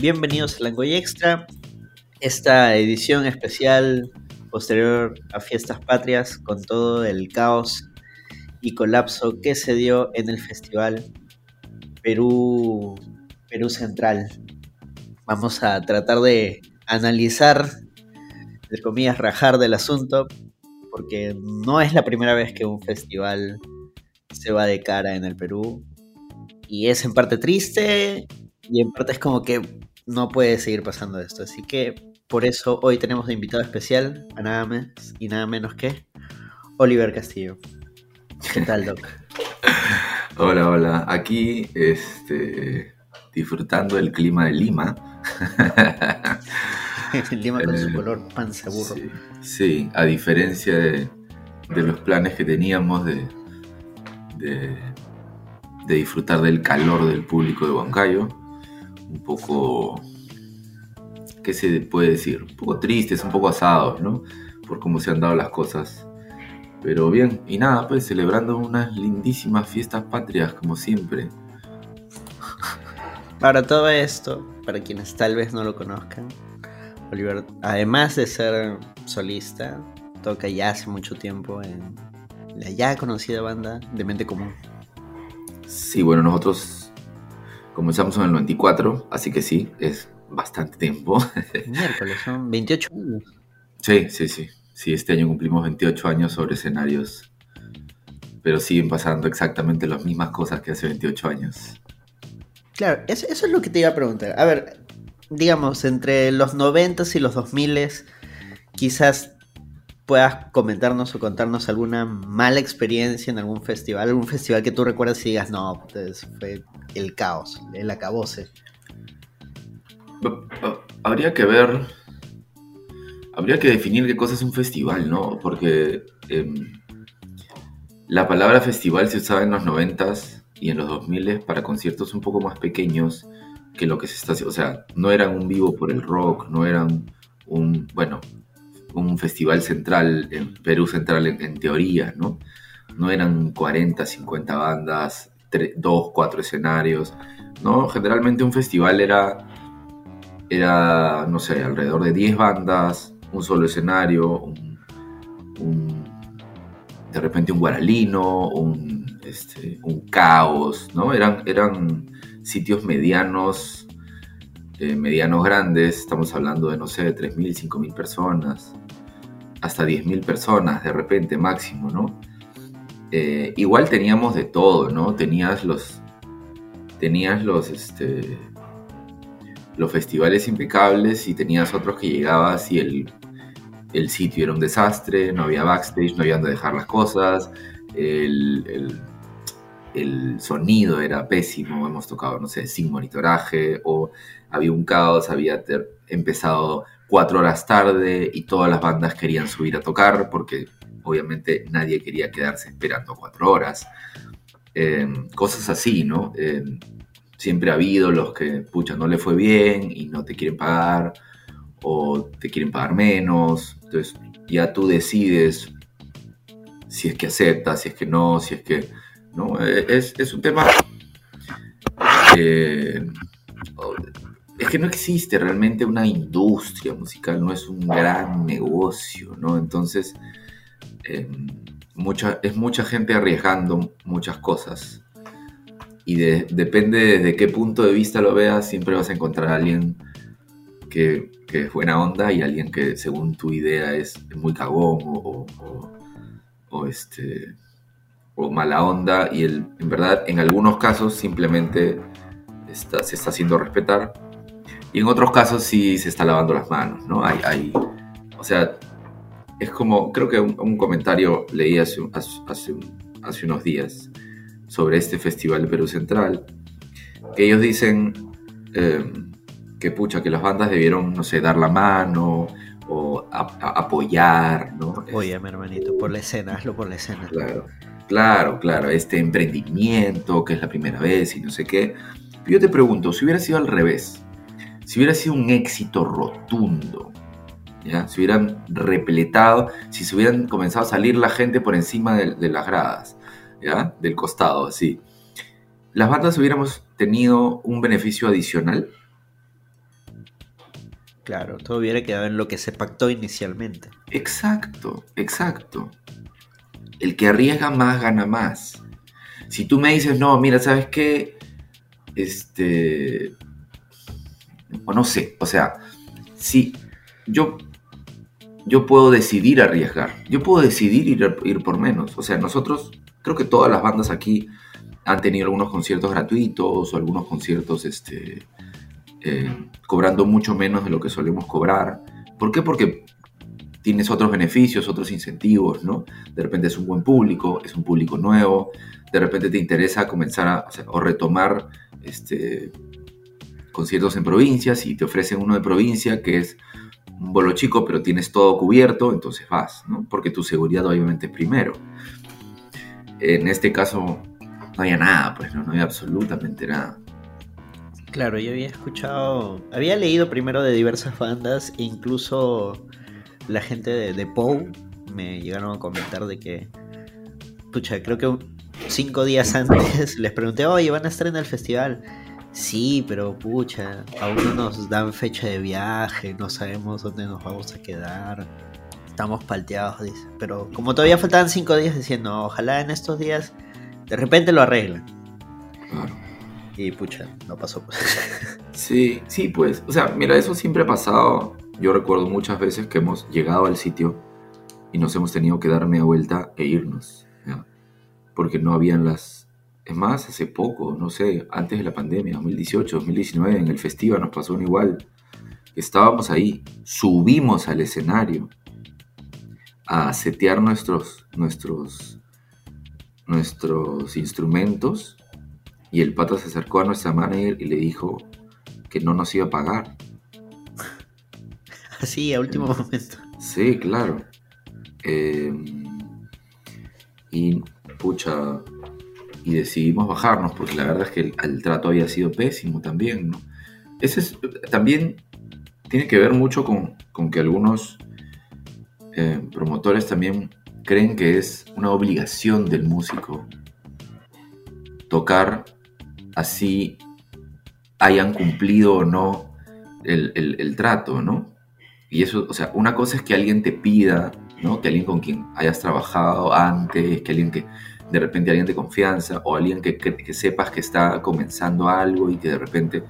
bienvenidos a Langoy Extra, esta edición especial posterior a Fiestas Patrias con todo el caos y colapso que se dio en el festival Perú, Perú Central. Vamos a tratar de analizar, de comillas, rajar del asunto, porque no es la primera vez que un festival se va de cara en el Perú. Y es en parte triste y en parte es como que no puede seguir pasando esto. Así que por eso hoy tenemos de invitado especial a nada más y nada menos que Oliver Castillo. ¿Qué tal, Doc? hola, hola. Aquí, este, disfrutando del clima de Lima. Lima con su color panza burro. Sí, a diferencia de, los planes que teníamos de, de, disfrutar del calor del público de Huancayo, un poco, ¿qué se puede decir? Un poco tristes, un poco asados, ¿no? Por cómo se han dado las cosas. Pero bien, y nada, pues celebrando unas lindísimas fiestas patrias, como siempre. Para todo esto, para quienes tal vez no lo conozcan, Oliver, además de ser solista, toca ya hace mucho tiempo en la ya conocida banda de Mente Común. Sí, bueno, nosotros comenzamos en el 94, así que sí, es bastante tiempo. Miércoles, son 28 años. Sí, sí, sí. Sí, este año cumplimos 28 años sobre escenarios, pero siguen pasando exactamente las mismas cosas que hace 28 años. Claro, eso, eso es lo que te iba a preguntar. A ver, digamos, entre los 90 y los 2000 quizás puedas comentarnos o contarnos alguna mala experiencia en algún festival, algún festival que tú recuerdas y digas, no, pues fue el caos, el acabose. Habría que ver, habría que definir qué cosa es un festival, ¿no? Porque em, la palabra festival se usaba en los 90 y en los 2000 para conciertos un poco más pequeños que lo que se está haciendo. O sea, no eran un vivo por el rock, no eran un, bueno, un festival central, en Perú Central en, teoría, ¿no? No eran 40, 50 bandas, 2, 4 escenarios, ¿no? Generalmente un festival era, era, no sé, alrededor de 10 bandas, un solo escenario, un, de repente un guaralino, un, este, un caos, ¿no? Eran, eran sitios medianos, medianos grandes, estamos hablando de, no sé, de 3.000, 5.000 personas, hasta 10.000 personas de repente máximo, ¿no? Eh, igual teníamos de todo, ¿no? Tenías los, tenías los, este, los festivales impecables y tenías otros que llegabas y el, el sitio era un desastre, no había backstage, no había donde dejar las cosas, el el sonido era pésimo, hemos tocado, no sé, sin monitoraje, o había un caos, había empezado cuatro horas tarde y todas las bandas querían subir a tocar porque obviamente nadie quería quedarse esperando cuatro horas. Em, cosas así, ¿no? Em, siempre ha habido los que, pucha, no le fue bien y no te quieren pagar o te quieren pagar menos. Entonces ya tú decides si es que aceptas, si es que no, si es que ¿no? Eh, es, un tema es que no existe realmente una industria musical, no es un gran negocio, ¿no? Entonces, em, mucha, es mucha gente arriesgando muchas cosas. Y depende de qué punto de vista lo veas, siempre vas a encontrar a alguien que, es buena onda y alguien que según tu idea es, muy cagón o, este, o mala onda y el, en verdad en algunos casos simplemente se está haciendo respetar y en otros casos sí se está lavando las manos, ¿no? Hay, hay o sea, es como, creo que un, comentario leí hace, hace, hace, unos días sobre este festival de Perú Central, que ellos dicen em, que pucha, que las bandas debieron, no sé, dar la mano o apoyar, ¿no? Oye, mi hermanito, por la escena, hazlo por la escena. Claro. Claro, claro, este emprendimiento que es la primera vez y no sé qué. yo te pregunto, si hubiera sido al revés, si hubiera sido un éxito rotundo, ¿ya? si hubieran repletado, si se hubieran comenzado a salir la gente por encima de, las gradas, ¿ya? del costado, así, ¿las bandas hubiéramos tenido un beneficio adicional? Claro, todo hubiera quedado en lo que se pactó inicialmente. Exacto, exacto. El que arriesga más gana más. Si tú me dices, no, mira, ¿sabes qué? Este. O no sé, o sea, si yo, yo puedo decidir arriesgar, yo puedo decidir ir, ir por menos. O sea, nosotros, creo que todas las bandas aquí han tenido algunos conciertos gratuitos o algunos conciertos este, eh, cobrando mucho menos de lo que solemos cobrar. ¿Por qué? Porque tienes otros beneficios, otros incentivos, ¿no? De repente es un buen público, es un público nuevo, de repente te interesa comenzar a o, retomar este, conciertos en provincias y te ofrecen uno de provincia que es un bolo chico, pero tienes todo cubierto, entonces vas, ¿no? Porque tu seguridad obviamente es primero. En este caso no había nada, pues no, no había absolutamente nada. Claro, yo había escuchado, había leído primero de diversas bandas, e incluso la gente de, de Poe me llegaron a comentar de que, pucha, creo que cinco días antes les pregunté, oye, ¿van a estar en el festival? Sí, pero pucha, aún no nos dan fecha de viaje, no sabemos dónde nos vamos a quedar. Estamos palteados, dice. Pero como todavía faltaban cinco días, diciendo, ojalá en estos días de repente lo arreglen. Claro. Y pucha, no pasó. Sí, sí, pues. O sea, mira, eso siempre ha pasado. Yo recuerdo muchas veces que hemos llegado al sitio y nos hemos tenido que dar media vuelta e irnos. Porque no habían las... Es más, hace poco, no sé, antes de la pandemia, 2018, 2019, en el festival nos pasó un igual. Estábamos ahí, subimos al escenario a setear nuestros, nuestros, nuestros instrumentos y el pata se acercó a nuestra manager y le dijo que no nos iba a pagar. Así, a último momento. Sí, claro. Eh, y pucha, y decidimos bajarnos porque la verdad es que el, trato había sido pésimo también, ¿no? Ese es, también tiene que ver mucho con, que algunos eh, promotores también creen que es una obligación del músico tocar así hayan cumplido o no el, trato, ¿no? Y eso, o sea, una cosa es que alguien te pida, ¿no? Que alguien con quien hayas trabajado antes, que alguien que de repente alguien de confianza o alguien que, sepas que está comenzando algo y que de repente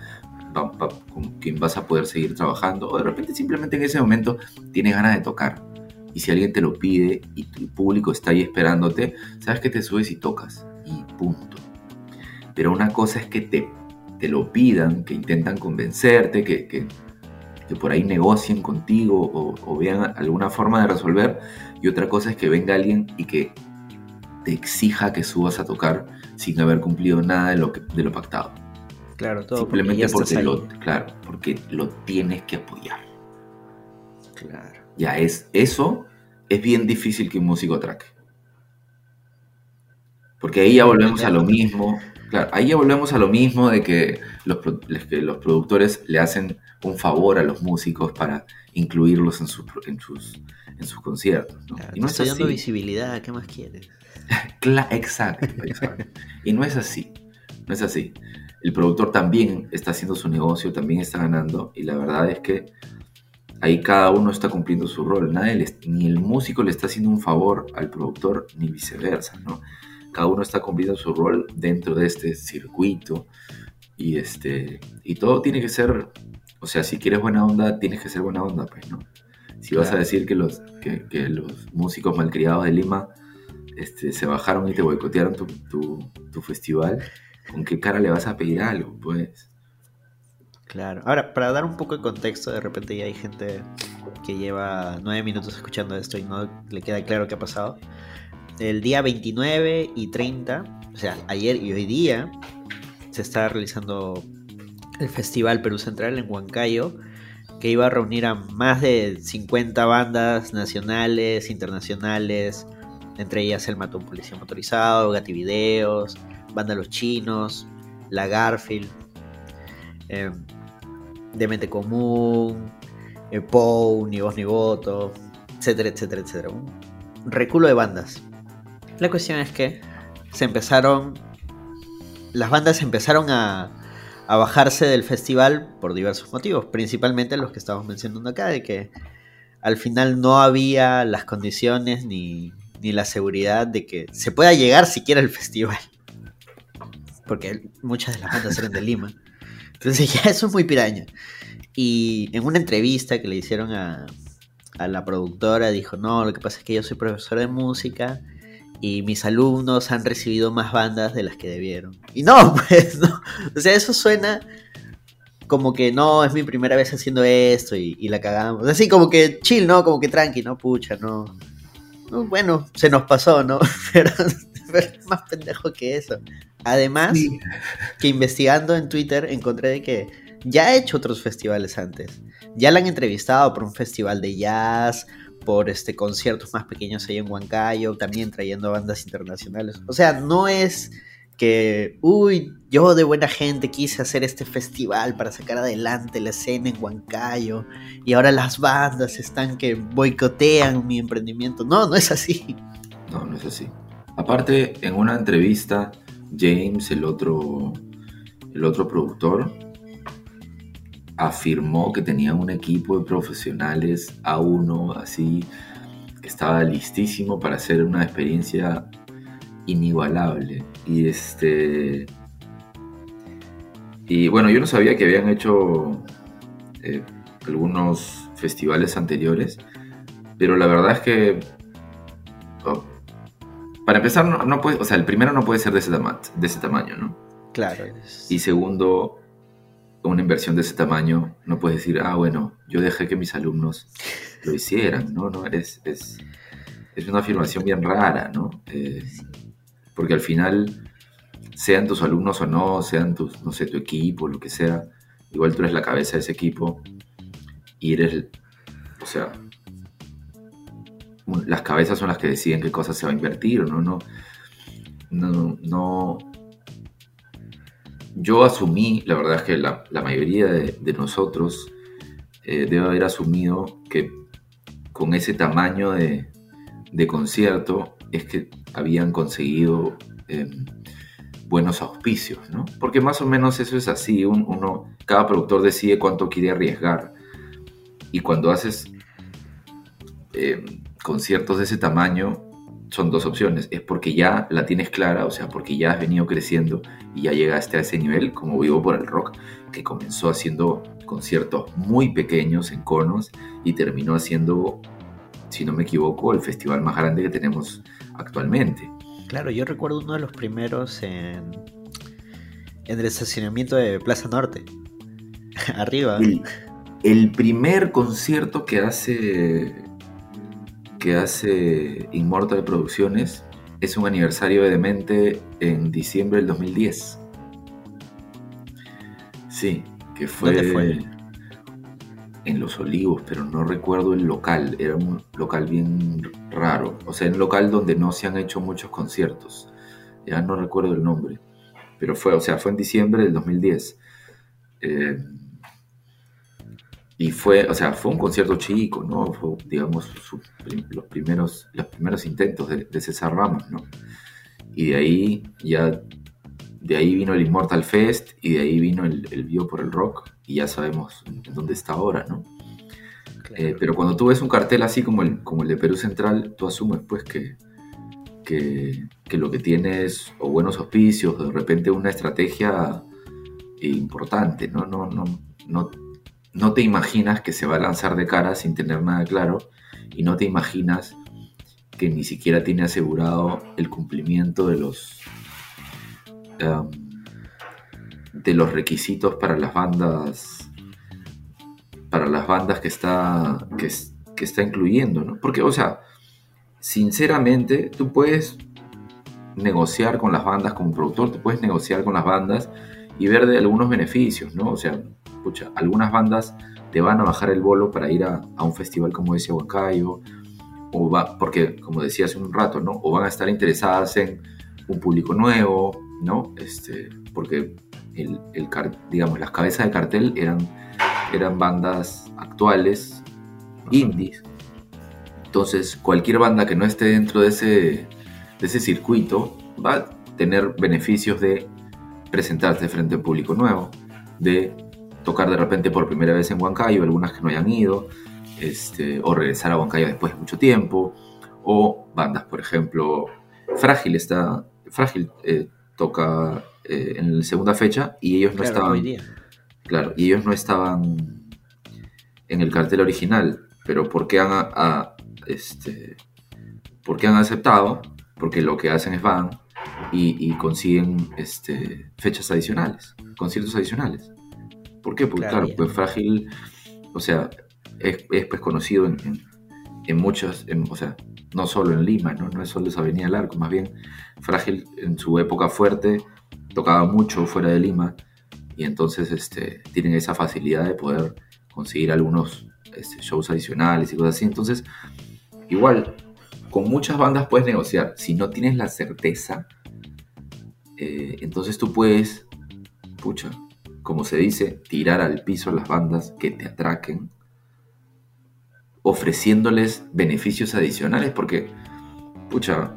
con quien vas a poder seguir trabajando o de repente simplemente en ese momento tienes ganas de tocar y si alguien te lo pide y tu público está ahí esperándote, sabes que te subes y tocas y punto. Pero una cosa es que te, te lo pidan, que intentan convencerte, que, que, por ahí negocien contigo o, vean alguna forma de resolver. Y otra cosa es que venga alguien y que te exija que subas a tocar sin haber cumplido nada de lo, que, de lo pactado. Claro, todo Simplemente porque, lo, claro, porque lo tienes que apoyar. Claro. Ya es eso, es bien difícil que un músico atraque. Porque ahí ya volvemos a lo mismo Claro, ahí ya volvemos a lo mismo de que los, los productores le hacen un favor a los músicos para incluirlos en, sus, en, sus, en sus conciertos. y no estoy dando visibilidad, ¿qué más quieres? exacto, exacto. y no es así, no es así. El productor también está haciendo su negocio, también está ganando, y la verdad es que ahí cada uno está cumpliendo su rol. Nadie ni el músico le está haciendo un favor al productor, ni viceversa, ¿no? cada uno está cumpliendo su rol dentro de este circuito y, este, y todo tiene que ser, o sea, si quieres buena onda, tienes que ser buena onda, pues, ¿no? Si vas a decir que los, que, los músicos malcriados de Lima este, se bajaron y te boicotearon tu, tu, festival, ¿con qué cara le vas a pedir algo, pues? Claro. Ahora, para dar un poco de contexto, de repente ya hay gente que lleva nueve minutos escuchando esto y no le queda claro qué ha pasado el día 29 y 30, o sea, ayer y hoy día, se está realizando el Festival Perú Central en Huancayo, que iba a reunir a más de 50 bandas nacionales, internacionales, entre ellas el Matón Policía Motorizado, Gati Videos, Banda Los Chinos, La Garfield, eh, Demente Común, eh, Pou, Ni Voz Ni Voto, etcétera, etcétera, etcétera. Un reculo de bandas. La cuestión es que se empezaron. Las bandas empezaron a, a bajarse del festival por diversos motivos, principalmente los que estamos mencionando acá, de que al final no había las condiciones ni, ni la seguridad de que se pueda llegar siquiera al festival. Porque muchas de las bandas eran de Lima. Entonces ya eso es muy piraña. Y en una entrevista que le hicieron a, a la productora, dijo, no, lo que pasa es que yo soy profesor de música y mis alumnos han recibido más bandas de las que debieron. Y no, pues no. O sea, eso suena como que no, es mi primera vez haciendo esto y, la cagamos. Así como que chill, ¿no? Como que tranqui, ¿no? Pucha, no. bueno, se nos pasó, ¿no? Pero, es más pendejo que eso. Además, que investigando en Twitter encontré de que ya ha hecho otros festivales antes. Ya la han entrevistado por un festival de jazz, por este conciertos más pequeños ahí en Huancayo, también trayendo bandas internacionales. O sea, no es que, uy, yo de buena gente quise hacer este festival para sacar adelante la escena en Huancayo y ahora las bandas están que boicotean mi emprendimiento. No, no es así. No, no es así. Aparte, en una entrevista, James, el otro, el otro productor, afirmó que tenía un equipo de profesionales a uno así que estaba listísimo para hacer una experiencia inigualable. Y este y bueno yo no sabía que habían hecho eh, algunos festivales anteriores pero la verdad es que oh, para empezar no, puede o sea el primero no puede ser de ese, de ese tamaño no claro y segundo una inversión de ese tamaño, no puedes decir, ah, bueno, yo dejé que mis alumnos lo hicieran, ¿no? no es, es, es una afirmación bien rara, ¿no? Eh, porque al final, sean tus alumnos o no, sean tus, no sé, tu equipo, lo que sea, igual tú eres la cabeza de ese equipo y eres, o sea, las cabezas son las que deciden qué cosas se va a invertir, ¿no? No, no, no, yo asumí, la verdad es que la, mayoría de, nosotros eh, debe haber asumido que con ese tamaño de, concierto es que habían conseguido em, buenos auspicios, ¿no? Porque más o menos eso es así, uno, cada productor decide cuánto quiere arriesgar y cuando haces em, conciertos de ese tamaño, son dos opciones. Es porque ya la tienes clara, o sea, porque ya has venido creciendo y ya llegaste a ese nivel, como vivo por el rock, que comenzó haciendo conciertos muy pequeños en conos y terminó haciendo, si no me equivoco, el festival más grande que tenemos actualmente. Claro, yo recuerdo uno de los primeros en, en el estacionamiento de Plaza Norte, arriba. el primer concierto que hace que hace Immortal Producciones es un aniversario de Demente en diciembre del 2010. Sí, que fue, en Los Olivos, pero no recuerdo el local. Era un local bien raro. O sea, un local donde no se han hecho muchos conciertos. Ya no recuerdo el nombre. Pero fue, o sea, fue en diciembre del 2010. Eh, y fue, o sea, fue un concierto chico, ¿no? Fue, digamos, los, primeros, los primeros intentos de, César Ramos, ¿no? Y de ahí ya, de ahí vino el Immortal Fest y de ahí vino el, el Bio por el Rock y ya sabemos en dónde está ahora, ¿no? Eh, pero cuando tú ves un cartel así como el, como el de Perú Central, tú asumes pues que, que, que lo que tiene es o buenos auspicios, o de repente una estrategia importante, ¿no? No, no, no no te imaginas que se va a lanzar de cara sin tener nada claro y no te imaginas que ni siquiera tiene asegurado el cumplimiento de los em, de los requisitos para las bandas para las bandas que está que, que está incluyendo ¿no? porque o sea sinceramente tú puedes negociar con las bandas como productor tú puedes negociar con las bandas y ver de algunos beneficios no o sea algunas bandas te van a bajar el bolo para ir a, un festival como ese Huancayo, o va, porque como decía hace un rato, ¿no? O van a estar interesadas en un público nuevo, ¿no? Este, porque el, digamos, las cabezas de cartel eran, eran bandas actuales, indies. Entonces, cualquier banda que no esté dentro de ese, de ese circuito va a tener beneficios de presentarse frente a un público nuevo, de tocar de repente por primera vez en Huancayo, algunas que no hayan ido, este, o regresar a Huancayo después de mucho tiempo, o bandas, por ejemplo, Frágil está, Frágil eh, toca eh, en la segunda fecha y ellos no estaban, claro, y ellos no estaban en el cartel original, pero porque han, a, este, porque han aceptado, porque lo que hacen es van y, consiguen este, fechas adicionales, conciertos adicionales. ¿Por qué? Porque claro, pues Frágil, o sea, es, pues conocido en, en, muchas, o sea, no solo en Lima, ¿no? no es solo esa Avenida Largo, más bien Frágil en su época fuerte tocaba mucho fuera de Lima y entonces este, tienen esa facilidad de poder conseguir algunos este, shows adicionales y cosas así. Entonces, igual, con muchas bandas puedes negociar. Si no tienes la certeza, eh, entonces tú puedes, pucha, como se dice, tirar al piso las bandas que te atraquen, ofreciéndoles beneficios adicionales, porque, pucha,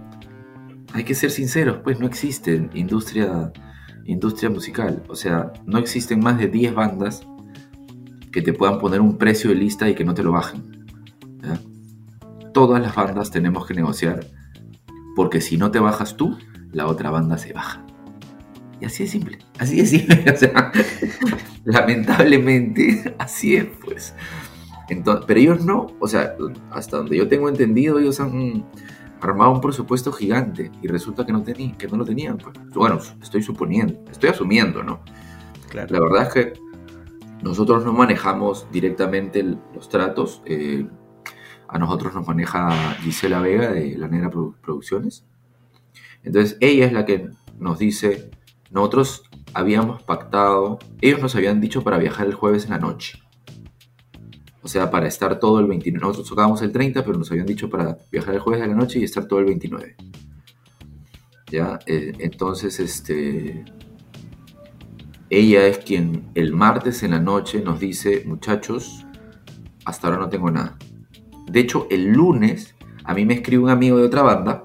hay que ser sinceros, pues no existe industria, industria musical. O sea, no existen más de 10 bandas que te puedan poner un precio de lista y que no te lo bajen. Todas las bandas tenemos que negociar, porque si no te bajas tú, la otra banda se baja. Y así es simple, así es simple. O sea, lamentablemente, así es, pues. Entonces, pero ellos no, o sea, hasta donde yo tengo entendido, ellos han armado un presupuesto gigante y resulta que no, tenían, que no lo tenían. Pues. Bueno, estoy suponiendo, estoy asumiendo, ¿no? La verdad es que nosotros no manejamos directamente los tratos. Eh, a nosotros nos maneja Gisela Vega de La Negra Producciones. Entonces ella es la que nos dice, nosotros habíamos pactado, ellos nos habían dicho para viajar el jueves en la noche. O sea, para estar todo el 29. Nosotros tocábamos el 30, pero nos habían dicho para viajar el jueves de la noche y estar todo el 29. ¿Ya? Eh, entonces, este. Ella es quien el martes en la noche nos dice, muchachos, hasta ahora no tengo nada. De hecho, el lunes a mí me escribe un amigo de otra banda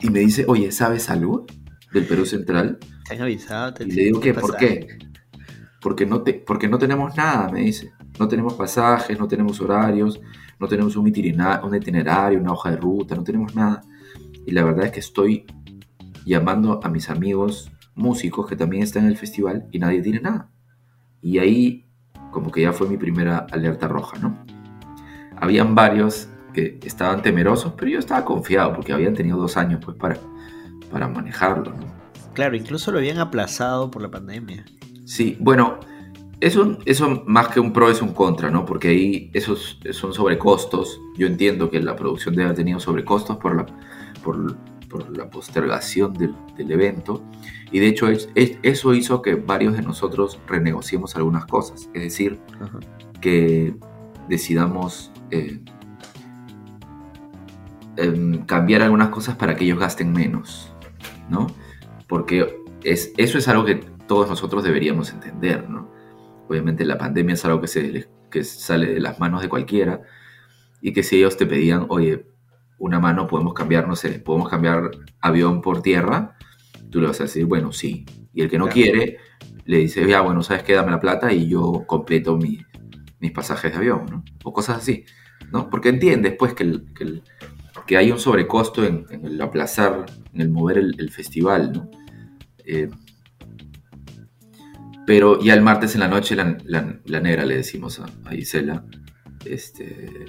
y me dice, oye, ¿sabes algo del Perú Central? ¿Te han avisado? y le digo que, ¿por qué? Porque no, te, porque no tenemos nada, me dice. No tenemos pasajes, no tenemos horarios, no tenemos un itinerario, un itinerario, una hoja de ruta, no tenemos nada. Y la verdad es que estoy llamando a mis amigos músicos que también están en el festival y nadie tiene nada. Y ahí como que ya fue mi primera alerta roja, ¿no? Habían varios que estaban temerosos, pero yo estaba confiado porque habían tenido dos años pues para, para manejarlo, ¿no? Claro, incluso lo habían aplazado por la pandemia. Sí, bueno, eso, eso más que un pro es un contra, ¿no? Porque ahí esos son sobrecostos. Yo entiendo que la producción debe haber tenido sobrecostos por la, por, la postergación del, evento. Y de hecho eso hizo que varios de nosotros renegociemos algunas cosas. Es decir, que decidamos eh, em, cambiar algunas cosas para que ellos gasten menos, ¿no? Porque es, eso es algo que todos nosotros deberíamos entender, ¿no? Obviamente la pandemia es algo que, se, que sale de las manos de cualquiera y que si ellos te pedían, oye, una mano podemos cambiar, no sé, podemos cambiar avión por tierra, tú le vas a decir, bueno, sí. Y el que no quiere, le dice, ya, bueno, ¿sabes qué? Dame la plata y yo completo mis pasajes de avión, ¿no? O cosas así, ¿no? Porque entiendes, pues, que, que, hay un sobrecosto en, el aplazar, en el mover el, festival, ¿no? Eh, pero ya el martes en la noche, la, negra le decimos a, Isela, este,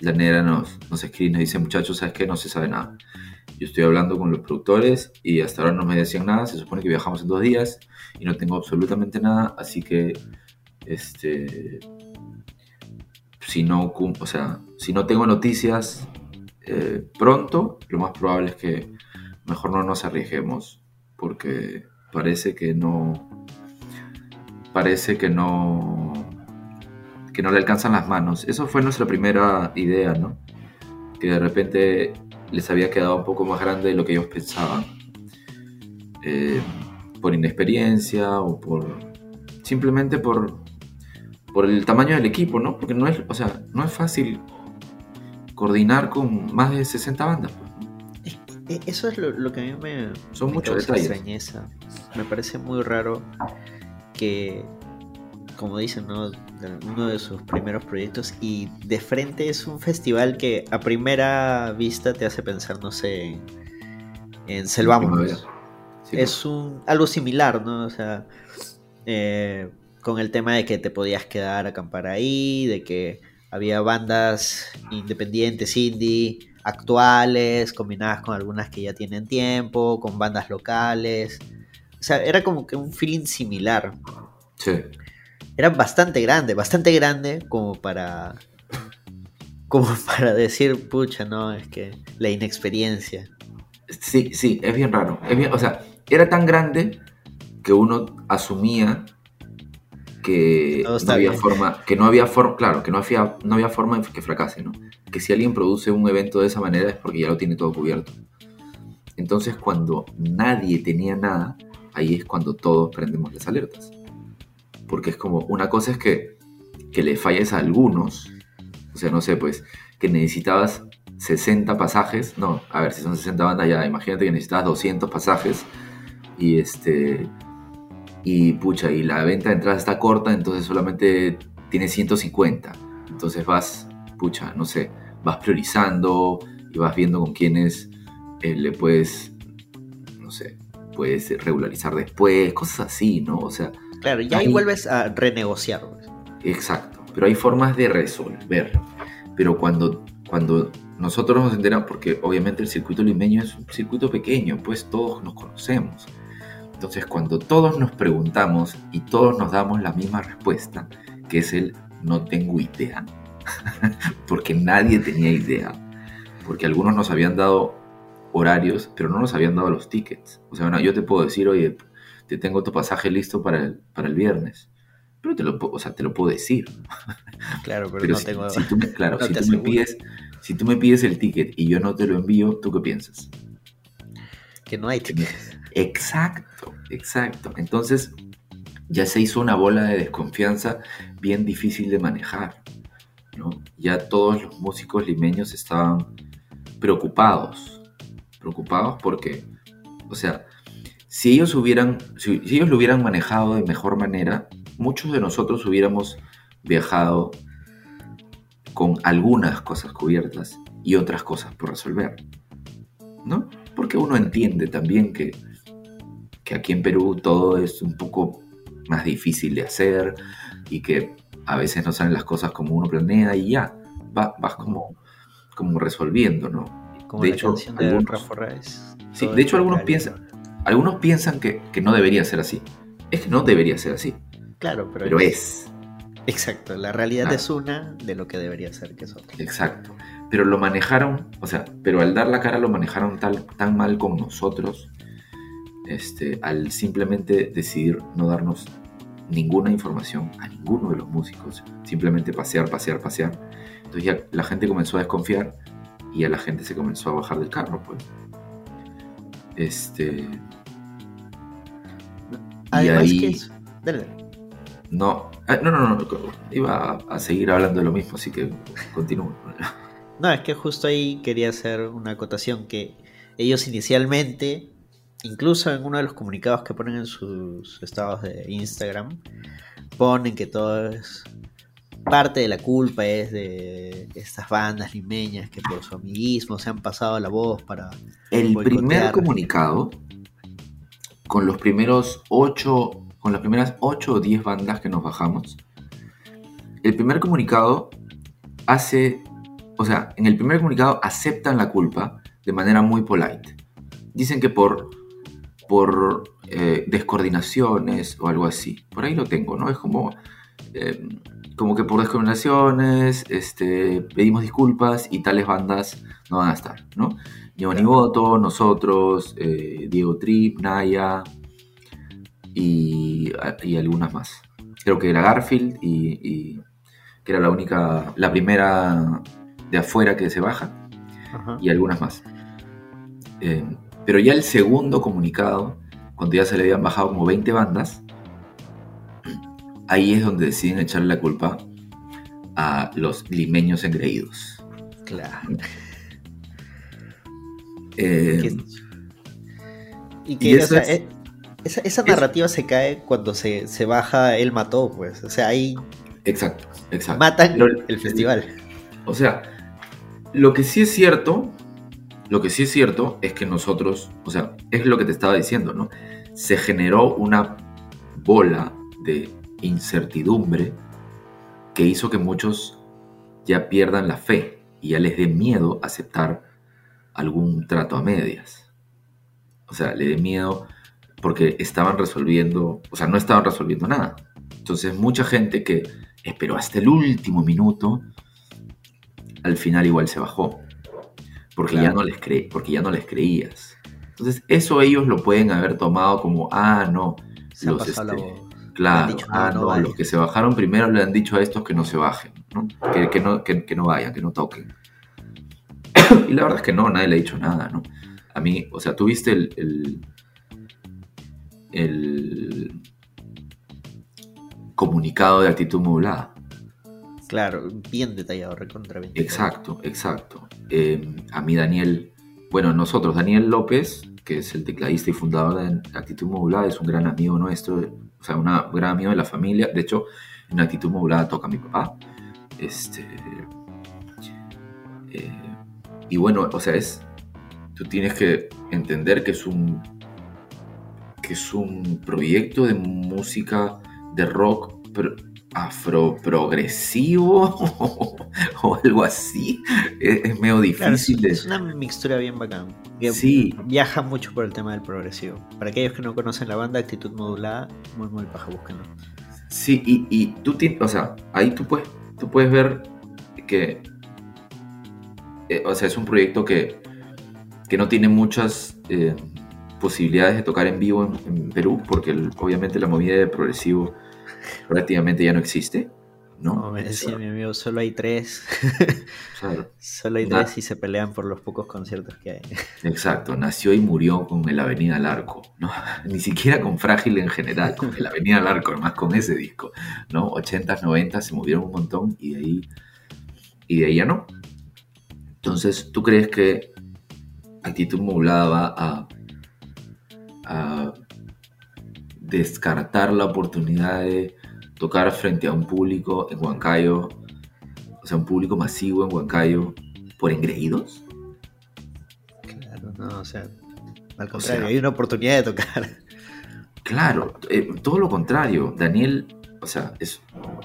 la negra nos, nos escribe y nos dice, muchachos, ¿sabes qué? No se sabe nada. Yo estoy hablando con los productores y hasta ahora no me decían nada. Se supone que viajamos en dos días y no tengo absolutamente nada. Así que, este, si no, o sea, si no tengo noticias eh, pronto, lo más probable es que mejor no nos arriesguemos porque parece que no, parece que no que no le alcanzan las manos. Eso fue nuestra primera idea, ¿no? Que de repente les había quedado un poco más grande de lo que ellos pensaban. Eh, por inexperiencia o por simplemente por por el tamaño del equipo, ¿no? Porque no es, o sea, no es fácil coordinar con más de 60 bandas. Pues. Eso es lo, que a mí me son muchos detalles. Me parece muy raro que, como dicen, ¿no? uno de sus primeros proyectos y de frente es un festival que a primera vista te hace pensar, no sé, en Selvámonos. es un, algo similar, ¿no? O sea, eh, con el tema de que te podías quedar a acampar ahí, de que había bandas independientes, indie, actuales, combinadas con algunas que ya tienen tiempo, con bandas locales. O sea, era como que un feeling similar. Sí. Era bastante grande, bastante grande como para. como para decir, pucha, no, es que la inexperiencia. Sí, sí, es bien raro. o sea, era tan grande que uno asumía que no había forma, que no había forma, claro, que no había, no había forma de que fracase, ¿no? Que si alguien produce un evento de esa manera es porque ya lo tiene todo cubierto. Entonces, cuando nadie tenía nada, ahí es cuando todos prendemos las alertas. Porque es como, una cosa es que, que le falles a algunos, o sea, no sé, pues, que necesitabas 60 pasajes, no, a ver, si son 60 bandas ya, imagínate que necesitabas 200 pasajes y este y pucha, y la venta de entrada está corta, entonces solamente tiene 150. Entonces vas, pucha, no sé, vas priorizando y vas viendo con quiénes eh, le puedes, no sé, puedes regularizar después, cosas así, ¿no? O sea... Claro, ya ahí vuelves a renegociar. Exacto, pero hay formas de resolver. Pero cuando, cuando nosotros nos enteramos, porque obviamente el circuito limeño es un circuito pequeño, pues todos nos conocemos. Entonces, cuando todos nos preguntamos y todos nos damos la misma respuesta, que es el no tengo idea, porque nadie tenía idea, porque algunos nos habían dado horarios, pero no nos habían dado los tickets. O sea, yo te puedo decir, oye, te tengo tu pasaje listo para el, para el viernes, pero te lo, o sea, te lo puedo decir. Claro, pero, no tengo... Si tú, claro, si, tú me pides, si tú me pides el ticket y yo no te lo envío, ¿tú qué piensas? Que no hay tickets. Exacto, exacto. Entonces ya se hizo una bola de desconfianza bien difícil de manejar. ¿no? Ya todos los músicos limeños estaban preocupados. Preocupados porque, o sea, si ellos hubieran, si, ellos lo hubieran manejado de mejor manera, muchos de nosotros hubiéramos viajado con algunas cosas cubiertas y otras cosas por resolver. ¿No? Porque uno entiende también que que aquí en Perú todo es un poco más difícil de hacer y que a veces no salen las cosas como uno planea y ya, vas como, como resolviendo, ¿no? de hecho, algunos, sí, de hecho algunos piensan, algunos piensan que, no debería ser así. Es que no debería ser así. Claro, pero, pero es. Exacto, la realidad es una de lo que debería ser que es otra. Exacto. Pero lo manejaron, o sea, pero al dar la cara lo manejaron tal, tan mal con nosotros este, al simplemente decidir no darnos ninguna información a ninguno de los músicos, simplemente pasear, pasear, pasear. Entonces ya la gente comenzó a desconfiar y a la gente se comenzó a bajar del carro, pues. Este. y ahí. No, ah, no, no, no, iba a, seguir hablando de lo mismo, así que continúo. No, es que justo ahí quería hacer una acotación que ellos inicialmente incluso en uno de los comunicados que ponen en sus estados de Instagram, ponen que todo es parte de la culpa es de estas bandas limeñas que por su amiguismo se han pasado la voz para el primer comunicado con los primeros ocho con las primeras ocho o diez bandas que nos bajamos el primer comunicado hace o sea en el primer comunicado aceptan la culpa de manera muy polite. Dicen que por por eh, descoordinaciones o algo así. Por ahí lo tengo, ¿no? Es como, eh, como que por descoordinaciones este, pedimos disculpas y tales bandas no van a estar, ¿no? Ni Voto, nosotros, eh, Diego Trip, Naya y, algunas más. Creo que era Garfield y, que era la única, la primera de afuera que se baja y algunas más. Pero ya el segundo comunicado, cuando ya se le habían bajado como 20 bandas, ahí es donde deciden echarle la culpa a los limeños engreídos. Claro. Eh, y que, o sea, eh, esa, esa narrativa se cae cuando se, se baja él mató, pues. O sea, ahí. Exacto, exacto. Matan el festival. O sea, lo que sí es cierto, lo que sí es cierto es que nosotros, o sea, es lo que te estaba diciendo, ¿no? Se generó una bola de incertidumbre que hizo que muchos ya pierdan la fe y ya les dé miedo aceptar algún trato a medias. O sea, le dé miedo porque estaban resolviendo, o sea, no estaban resolviendo nada. Entonces, mucha gente que esperó hasta el último minuto, al final igual se bajó. Porque, ya, no les cre porque ya no les creías. Entonces, eso ellos lo pueden haber tomado como, ah, no, los, este, claro, ah, no, los que se bajaron primero le han dicho a estos que no se bajen, ¿no? Que, no, que, no vayan, que no toquen. y la verdad es que no, nadie le ha dicho nada, ¿no? A mí, o sea, tuviste el, el, el comunicado de actitud modulada. Claro, bien detallado, recontra bien. Exacto, exacto. Eh, a mí Daniel, bueno, nosotros, Daniel López, que es el tecladista y fundador de Actitud Modulada, es un gran amigo nuestro, o sea, un gran amigo de la familia. De hecho, en Actitud Modulada toca mi papá. Este, eh, y bueno, o sea, es, tú tienes que entender que es un, que es un proyecto de música de rock afroprogresivo o algo así. Es, medio difícil. es, una mixtura bien bacán. sí. Viaja mucho por el tema del progresivo. Para aquellos que no conocen la banda, actitud modulada, muy, muy paja, búsquenlo. Sí, y, y tú tienes, o sea, ahí tú puedes, tú puedes ver que, eh, o sea, es un proyecto que, que no tiene muchas eh, posibilidades de tocar en vivo en, Perú, porque obviamente la movida de progresivo prácticamente ya no existe. ¿no? me decía mi amigo, solo hay tres. Solo hay tres y se pelean por los pocos conciertos que hay. Exacto, nació y murió con el Avenida al Arco, ¿no? Ni siquiera con Frágil en general, con el Avenida al Arco, además con ese disco, ¿no? 80s, 90 se movieron un montón y de ahí, y de ahí ya no. Entonces, ¿tú crees que Actitud Modulada va a, a descartar la oportunidad de tocar frente a un público en Huancayo, o sea, un público masivo en Huancayo, por engreídos? Claro, no, o sea, al contrario, hay una oportunidad de tocar. Claro, eh, todo lo contrario. Daniel, o sea, es,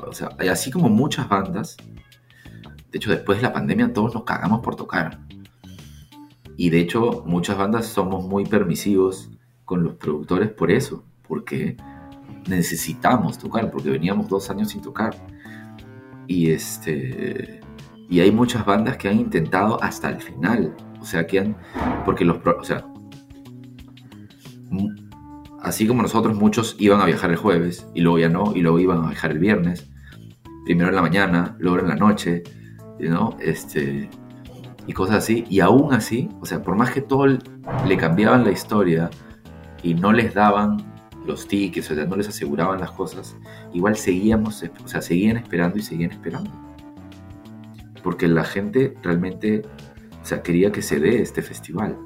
o sea, así como muchas bandas, de hecho, después de la pandemia todos nos cagamos por tocar. Y de hecho, muchas bandas somos muy permisivos con los productores por eso, porque necesitamos tocar, porque veníamos dos años sin tocar. Y, este, y hay muchas bandas que han intentado hasta el final. O sea, que han. Porque los. O sea. Así como nosotros, muchos iban a viajar el jueves y luego ya no, y luego iban a viajar el viernes. Primero en la mañana, luego en la noche, ¿no? Este, y cosas así. Y aún así, o sea, por más que todo le cambiaban la historia y no les daban los tickets, o sea, no les aseguraban las cosas, igual seguíamos, o sea, seguían esperando y seguían esperando. Porque la gente realmente, o sea, quería que se dé este festival.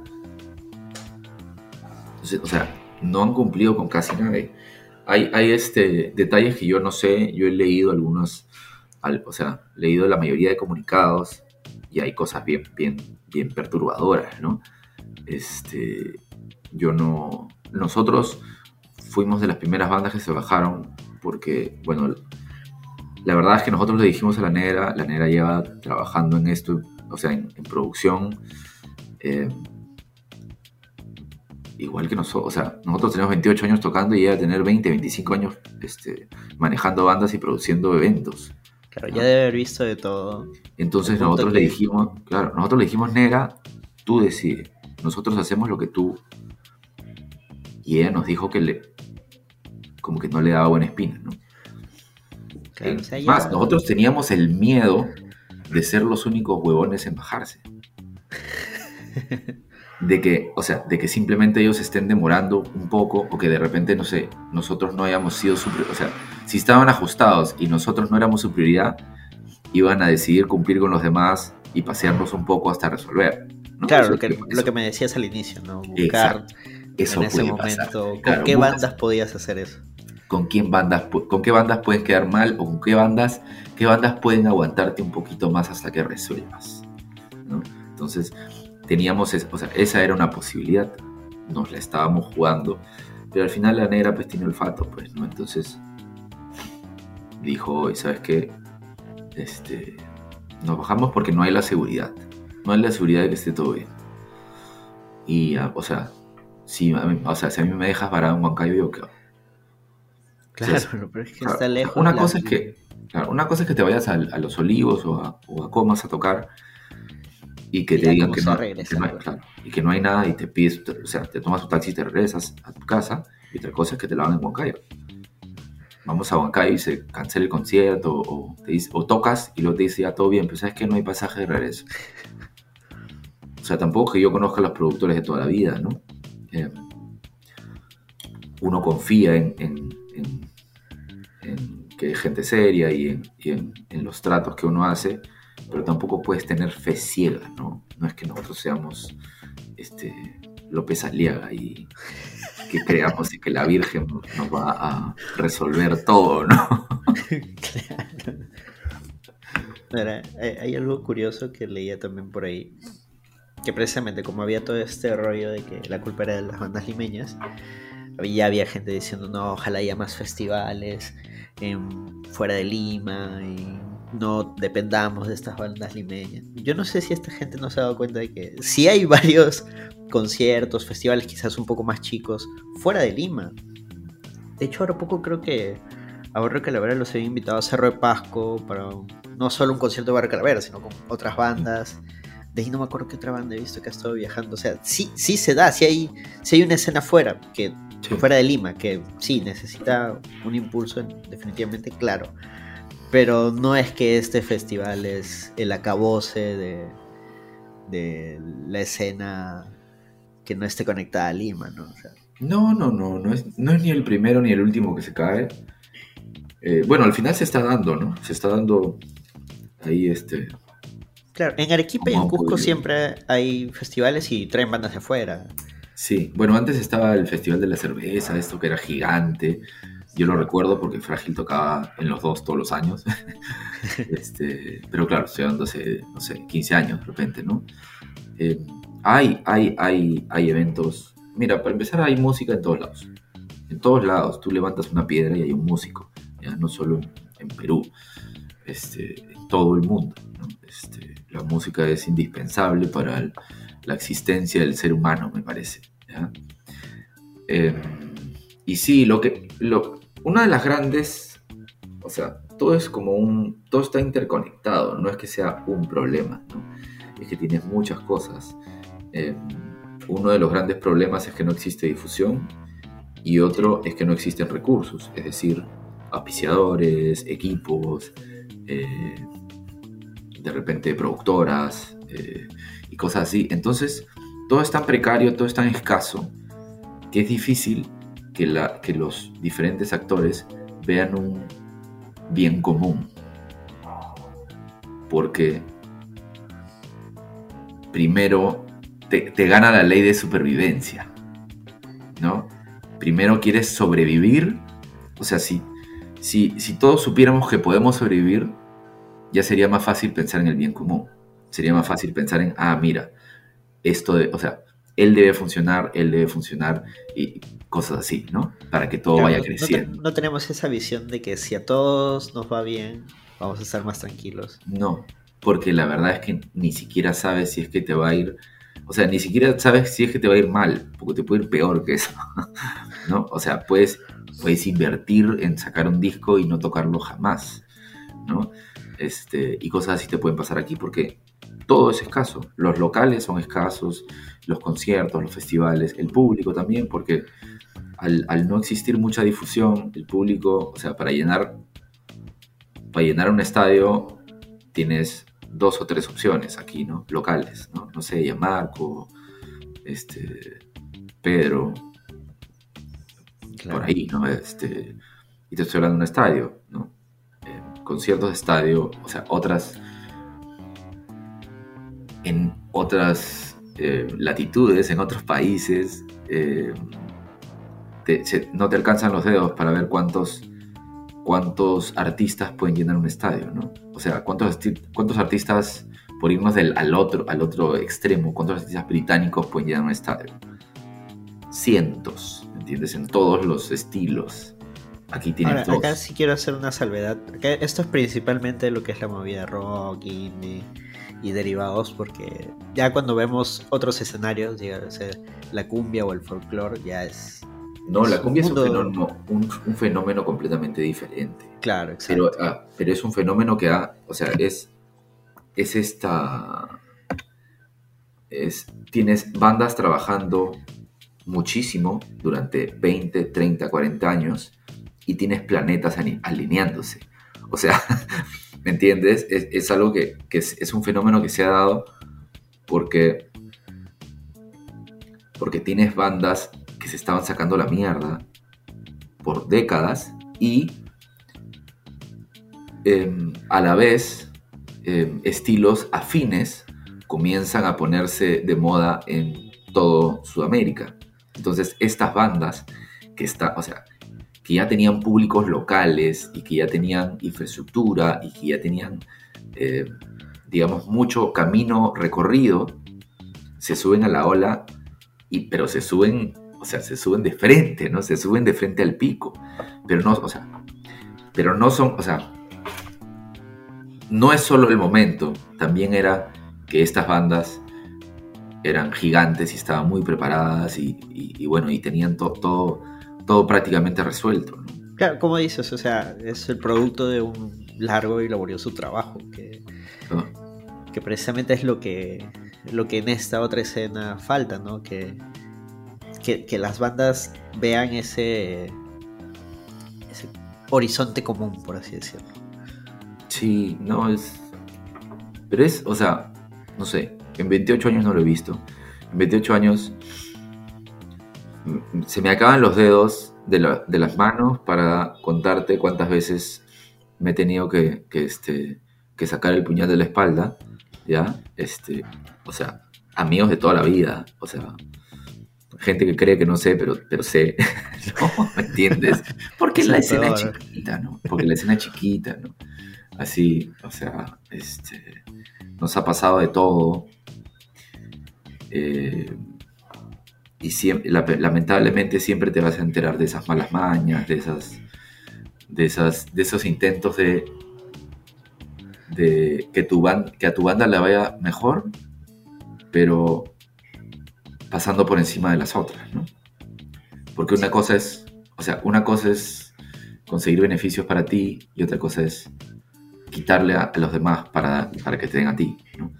Entonces, o sea, no han cumplido con casi nada. Hay, hay este, detalles que yo no sé, yo he leído algunos, o sea, leído la mayoría de comunicados y hay cosas bien, bien, bien perturbadoras, ¿no? Este, yo no, nosotros fuimos de las primeras bandas que se bajaron porque, bueno, la verdad es que nosotros le dijimos a la negra, la negra lleva trabajando en esto, o sea, en, producción, eh, igual que nosotros, o sea, nosotros tenemos 28 años tocando y ella tener 20, 25 años este, manejando bandas y produciendo eventos. Claro, ya debe haber visto de todo. Entonces nosotros le dijimos, claro, nosotros le dijimos, negra, tú decides, nosotros hacemos lo que tú... Y ella nos dijo que le, como que no le daba buena espina, ¿no? Más, nosotros teníamos el miedo de ser los únicos huevones en bajarse. De que, o sea, de que simplemente ellos estén demorando un poco o que de repente, no sé, nosotros no hayamos sido su O sea, si estaban ajustados y nosotros no éramos su prioridad, iban a decidir cumplir con los demás y pasearnos un poco hasta resolver. Claro, lo que, lo que, me decías al inicio, ¿no? Buscar eso en ese momento? pasar. ¿Con Claro, qué buscas bandas podías hacer eso? Con qué bandas puedes quedar mal o con qué bandas qué bandas pueden aguantarte un poquito más hasta que resuelvas ¿no? entonces teníamos es- o sea, esa era una posibilidad nos la estábamos jugando pero al final la negra pues tiene olfato pues no entonces dijo "Oye, sabes qué este nos bajamos porque no hay la seguridad no hay la seguridad de que esté todo bien y ah, o sea si o sea si a mí me dejas varado en Huancayo yo quedo Claro, Sí, pero es que Claro, está lejos. Una cosa es que, claro, una cosa es que te vayas a, los olivos o a, o a comas a tocar y que Y te digan que no, regresa, que no hay, pues. claro, y que no hay nada y te pides, o sea, te tomas tu taxi y te regresas a tu casa y otra cosa es que te la van en Huancayo. Vamos a Huancayo y se cancela el concierto o, te dice- o tocas y luego te dice ya todo bien, pero sabes que no hay pasaje de regreso. O sea, tampoco que yo conozca a los productores de toda la vida, ¿no? Eh, uno confía en, en- en- en que hay gente seria y, en, y en- los tratos que uno hace, pero tampoco puedes tener fe ciega, ¿no? No es que nosotros seamos este, López Aliaga y que creamos y que la Virgen nos va a resolver todo, ¿no? Claro. Mira, hay algo curioso que leía también por ahí. Que precisamente como había todo este rollo de que la culpa era de las bandas limeñas, ya había gente diciendo, no, ojalá haya más festivales fuera de Lima y no dependamos de estas bandas limeñas. Yo no sé si esta gente no se ha dado cuenta de que sí hay varios conciertos, festivales quizás un poco más chicos fuera de Lima. De hecho, ahora poco creo que a Barrio Calavera los había invitado a Cerro de Pasco para no solo un concierto de Barrio Calavera, sino con otras bandas. De ahí no me acuerdo qué otra banda he visto que ha estado viajando. O sea, sí, sí se da, sí hay, sí hay una escena fuera, que Sí. fuera de Lima, que sí necesita un impulso en- definitivamente claro. Pero no es que este festival es el acabose de, de la escena que no esté conectada a Lima, ¿no? O sea, No, no, no, no es, no es ni el primero ni el último que se cae. Eh, bueno, al final se está dando, ¿no? Se está dando ahí este... Claro, en Arequipa y en Cusco siempre hay festivales y traen bandas de afuera. Sí, bueno, antes estaba el Festival de la Cerveza, esto que era gigante. Yo lo recuerdo porque Frágil tocaba en los dos todos los años. este, pero claro, estoy hablando hace, no sé, 15 años de repente, ¿no? Eh, hay, hay, hay, hay eventos. Mira, para empezar hay música en todos lados. En todos lados. Tú levantas una piedra y hay un músico. ¿ya? No solo en, Perú. Este, en todo el mundo. Este, la música es indispensable para el- la existencia del ser humano, me parece. Eh, y sí, lo que, lo, una de las grandes, o sea, todo es como un, todo está interconectado, no es que sea un problema, es que tienes muchas cosas. Eh, uno de los grandes problemas es que no existe difusión y otro es que no existen recursos, es decir, auspiciadores, equipos, eh, de repente productoras eh, y cosas así. Entonces, todo es tan precario, todo es tan escaso, que es difícil que, la, que los diferentes actores vean un bien común. Porque primero te, te gana la ley de supervivencia, ¿no? Primero quieres sobrevivir, o sea, si, si, si todos supiéramos que podemos sobrevivir, ya sería más fácil pensar en el bien común. Sería más fácil pensar en, ah, mira, esto de, o sea, él debe funcionar, él debe funcionar y cosas así, ¿no? Para que todo Claro, vaya no- no creciendo. No, tenemos esa visión de que si a todos nos va bien, vamos a estar más tranquilos. No, porque la verdad es que ni siquiera sabes si es que te va a ir, o sea, ni siquiera sabes si es que te va a ir mal, porque te puede ir peor que eso, ¿no? O sea, puedes, puedes invertir en sacar un disco y no tocarlo jamás, ¿no? Este, y cosas así te pueden pasar aquí porque todo es escaso. Los locales son escasos, los conciertos, los festivales, el público también, porque al, al no existir mucha difusión, el público, o sea, para llenar, para llenar un estadio tienes dos o tres opciones aquí, ¿no? Locales, ¿no? No sé, Marco, este, Pedro, Claro. por ahí, ¿no? Este, y te estoy hablando de un estadio, ¿no? Eh, conciertos de estadio, o sea, otras. En otras eh, latitudes, en otros países, eh, no te alcanzan los dedos para ver cuántos, cuántos artistas pueden llenar un estadio, ¿no? O sea, cuántos, cuántos artistas, por irnos del, al, otro, al otro extremo, cuántos artistas británicos pueden llenar un estadio. Cientos, ¿entiendes? En todos los estilos. Aquí tienes Ahora, Acá sí quiero hacer una salvedad. esto es principalmente lo que es la movida rock, y y derivados, porque ya cuando vemos otros escenarios, llega a ser la cumbia o el folclore, ya es. No, la cumbia es un fenómeno, un, fenómeno, completamente diferente. Claro, exacto. Pero, ah, pero es un fenómeno que ha, o sea, es, es esta. Es, tienes bandas trabajando muchísimo durante 20, 30, 40 años y tienes planetas alineándose. O sea, ¿Me entiendes? Es, algo que, es, un fenómeno que se ha dado porque, porque tienes bandas que se estaban sacando la mierda por décadas y em, a la vez em, estilos afines comienzan a ponerse de moda en todo Sudamérica. Entonces estas bandas que está, o sea, que ya tenían públicos locales y que ya tenían infraestructura y que ya tenían, eh, digamos, mucho camino recorrido, se suben a la ola, y, pero se suben, o sea, se suben de frente, ¿no? Se suben de frente al pico, pero no, o sea, pero no son, o sea, no es solo el momento, también era que estas bandas eran gigantes y estaban muy preparadas y, bueno, y tenían todo todo prácticamente resuelto. Claro, como dices, o sea, es el producto de un largo y laborioso trabajo, que, que precisamente es lo que, lo que en esta otra escena falta, ¿no? Que, que, las bandas vean ese, ese horizonte común, por así decirlo. Sí, no, es... Pero es, o sea, no sé, en 28 años no lo he visto. En 28 años se me acaban los dedos de, las manos para contarte cuántas veces me he tenido que, este, que sacar el puñal de la espalda, ¿ya? Este, o sea, amigos de toda la vida, o sea, gente que cree que no sé, pero, pero sé, ¿no? ¿Me entiendes? Porque la escena es chiquita, ¿no? Porque la escena es chiquita, ¿no? Así, o sea, este, nos ha pasado de todo. Eh, y siempre, lamentablemente siempre te vas a enterar de esas malas mañas, de esas, de esas, de esos intentos de, de que, tu que a tu banda le vaya mejor, pero pasando por encima de las otras, ¿no? Porque una cosa es, o sea, una cosa es conseguir beneficios para ti y otra cosa es quitarle a, los demás para, para, que te den a ti, ¿no?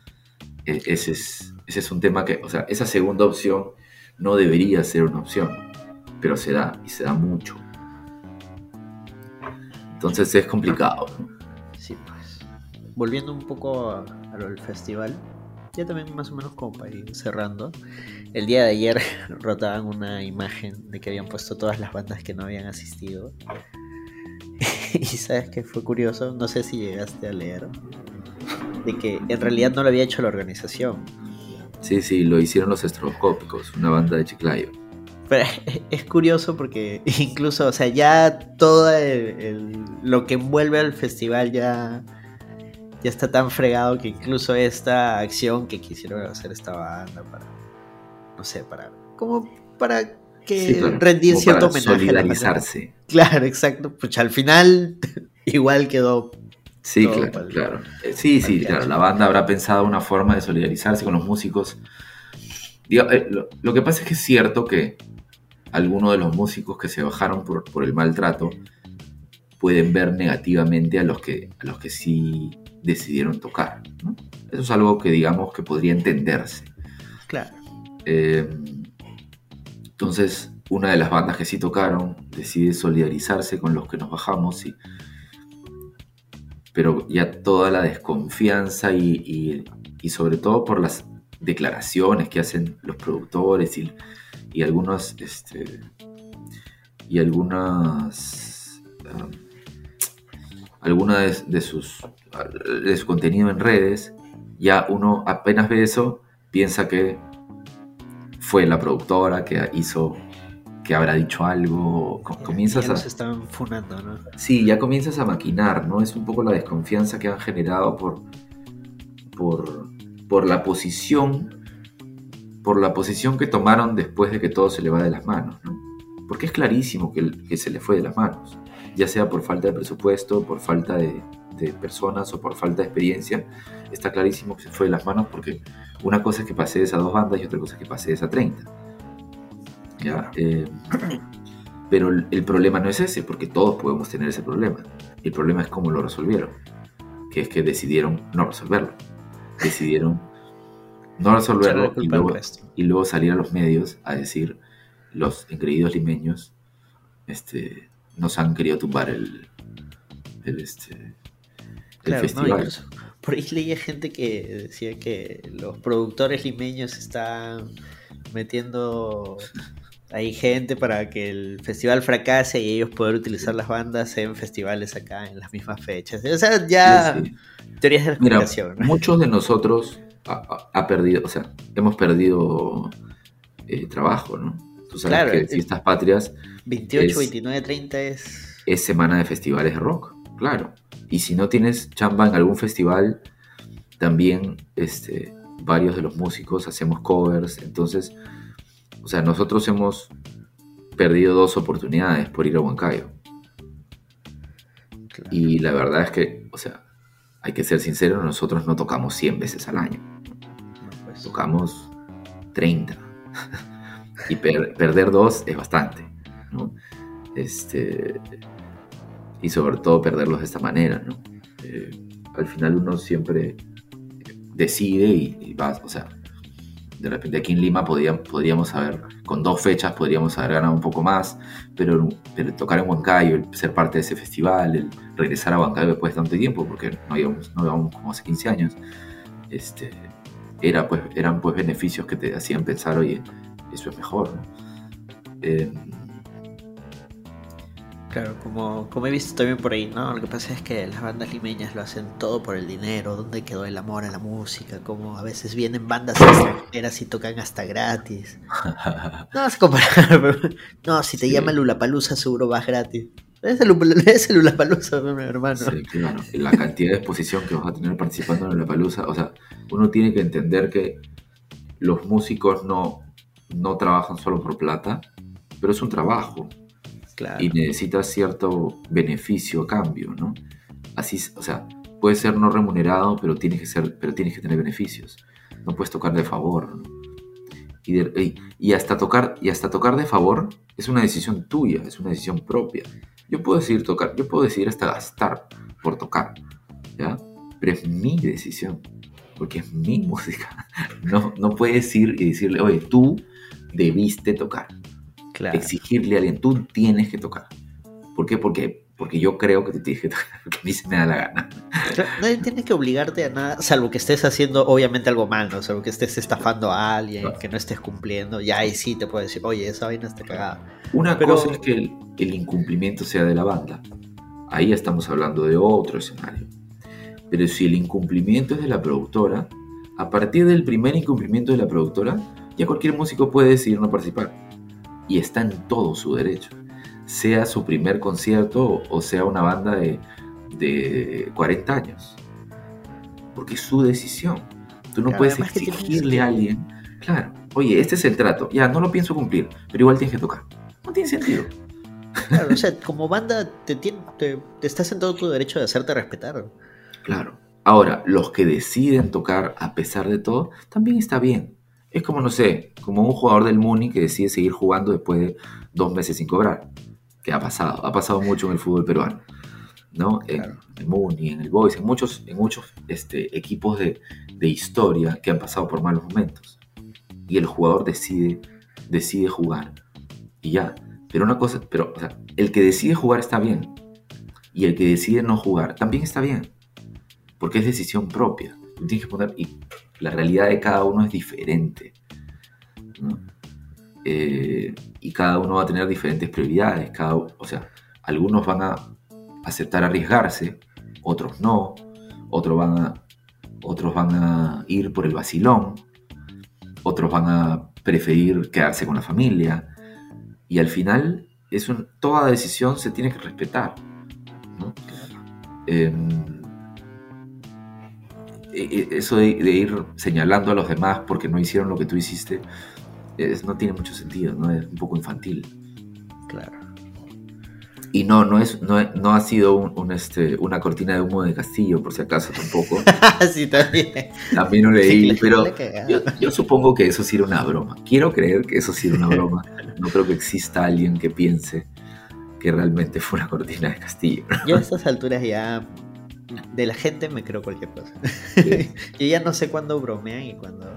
E, ese es, ese es un tema que, o sea, esa segunda opción no debería ser una opción, pero se da y se da mucho. Entonces es complicado. Sí, pues. Volviendo un poco a, lo del festival, ya también más o menos como para ir cerrando. El día de ayer rotaban una imagen de que habían puesto todas las bandas que no habían asistido. y sabes que fue curioso, no sé si llegaste a leer, de que en realidad no lo había hecho la organización, Sí, sí, lo hicieron los estroboscópicos, una banda de Chiclayo. Pero es curioso porque incluso, o sea, ya todo lo que envuelve al festival ya, ya está tan fregado que incluso esta acción que quisieron hacer esta banda para, no sé, para, como para que rendir cierto homenaje. Solidarizarse. Claro, exacto. Pues al final igual quedó Sí, claro, claro. Eh, sí, sí, claro. La banda habrá pensado una forma de solidarizarse con los músicos. Eh, lo, que pasa es que es cierto que algunos de los músicos que se bajaron por, el maltrato pueden ver negativamente a los que, a los que sí decidieron tocar. Eso es algo que digamos que podría entenderse. Claro. Eh, entonces, una de las bandas que sí tocaron decide solidarizarse con los que nos bajamos y pero ya toda la desconfianza y, sobre todo por las declaraciones que hacen los productores y, y algunos este, y algunas um, algunas de, sus de su contenido en redes ya uno apenas ve eso piensa que fue la productora que hizo, que habrá dicho algo. Comienzas ya a. se están funando, ¿no? Sí, ya comienzas a maquinar, ¿no? Es un poco la desconfianza que han generado por, por, por la posición, por la posición que tomaron después de que todo se le va de las manos, ¿no? Porque es clarísimo que, que se le fue de las manos, ya sea por falta de presupuesto, por falta de, de personas o por falta de experiencia, está clarísimo que se fue de las manos porque una cosa es que pase a dos bandas y otra cosa es que pase a 30. ¿Ya? Eh, pero el, problema no es ese, porque todos podemos tener ese problema. El problema es cómo lo resolvieron, que es que decidieron no resolverlo. Decidieron no resolverlo y luego, y luego, salir a los medios a decir los engreídos limeños este, nos han querido tumbar el, el, este, festival. por ahí leía gente que decía que los productores limeños están metiendo ahí gente para que el festival fracase y ellos poder utilizar las bandas en festivales acá en las mismas fechas. O sea, ya teorías de Mira, Muchos de nosotros ha, perdido, o sea, hemos perdido eh, trabajo, ¿no? Tú sabes que Fiestas Patrias 28, 29, 30 es es semana de festivales de rock, claro. Y si no tienes chamba en algún festival, también este, varios de los músicos hacemos covers. Entonces, o sea, nosotros hemos perdido dos oportunidades por ir a Huancayo. Y la verdad es que, o sea, hay que ser sinceros, nosotros no tocamos 100 veces al año. Pues. Tocamos 30. y perder dos es bastante. Este, y sobre todo perderlos de esta manera, ¿no? Eh, al final uno siempre decide y, va, o sea, de repente aquí en Lima podríamos haber, con dos fechas podríamos haber ganado un poco más, pero, tocar en Huancayo, el ser parte de ese festival, el regresar a Huancayo después de tanto tiempo, porque no íbamos, no íbamos como hace 15 años, este, era, pues, eran pues beneficios que te hacían pensar, oye, eso es mejor. Eh, Claro, como, como he visto también por ahí, ¿no? Lo que pasa es que las bandas limeñas lo hacen todo por el dinero, dónde quedó el amor a la música, como a veces vienen bandas extranjeras y tocan hasta gratis. No a comparar, no, si te llama Lulapalooza seguro vas gratis. Es el, es el Lulapalooza, mi hermano. Sí, claro. La cantidad de exposición que vas a tener participando en Lulapalooza, o sea, uno tiene que entender que los músicos no, no trabajan solo por plata, pero es un trabajo y necesitas cierto beneficio a cambio, ¿no? Así, o sea, puede ser no remunerado, pero tienes que, ser, pero tienes que tener beneficios. No puedes tocar de favor, Y, y, hasta tocar, y hasta tocar de favor es una decisión tuya, es una decisión propia. Yo puedo decidir tocar, yo puedo decidir hasta gastar por tocar, ¿ya? Pero es mi decisión, porque es mi música. No, no puedes ir y decirle, oye, tú debiste tocar. Exigirle a alguien, tú tienes que tocar. ¿Por qué? Porque, porque yo creo que tú tienes que tocar, porque a mí se me da la gana. Nadie tiene que obligarte a nada, salvo que estés haciendo obviamente algo mal, ¿no? Salvo que estés estafando a alguien, que no estés cumpliendo, ya ahí sí te puedo decir, oye, esa vaina está cagada. Una cosa es que el, el incumplimiento sea de la banda. Ahí estamos hablando de otro escenario. Pero si el incumplimiento es de la productora, a partir del primer incumplimiento de la productora, ya cualquier músico puede decidir no participar y está en todo su derecho. Sea su primer concierto o sea una banda de, de 40 años. Porque es su decisión. Tú no puedes exigirle a alguien, claro, oye, este es el trato, ya no lo pienso cumplir, pero igual tienes que tocar. No tiene sentido. Claro, o sea, como banda te, te, te, estás en todo tu derecho de hacerte respetar. Claro. Ahora, los que deciden tocar a pesar de todo, también está bien. Es como, no sé, como un jugador del Muni que decide seguir jugando después de dos meses sin cobrar. Que ha pasado, ha pasado mucho en el fútbol peruano. ¿no? En el Muni, en el Boys, en muchos, en muchos este, equipos de, historia que han pasado por malos momentos. Y el jugador decide, decide jugar. Y ya. Pero una cosa, pero, o sea, el que decide jugar está bien. Y el que decide no jugar también está bien. Porque es decisión propia. tienes que poner, y la realidad de cada uno es diferente. Eh, y cada uno va a tener diferentes prioridades. Cada, o sea, algunos van a aceptar arriesgarse, otros no, otros van a, otros van a ir por el vacilón, otros van a preferir quedarse con la familia. Y al final, es toda decisión se tiene que respetar. Em, e, e, eso de, ir señalando a los demás porque no hicieron lo que tú hiciste, no tiene mucho sentido, ¿no? Es un poco infantil. Claro. Y no, no, es, no, ha sido un, este, una cortina de humo de Castillo, por si acaso tampoco. sí, también. También lo leí, pero yo, supongo que eso sí era una broma. Quiero creer que eso sí era una broma. No creo que exista alguien que piense que realmente fue una cortina de Castillo. Yo a estas alturas ya de la gente me creo cualquier cosa. yo ya no sé cuándo bromean y cuándo...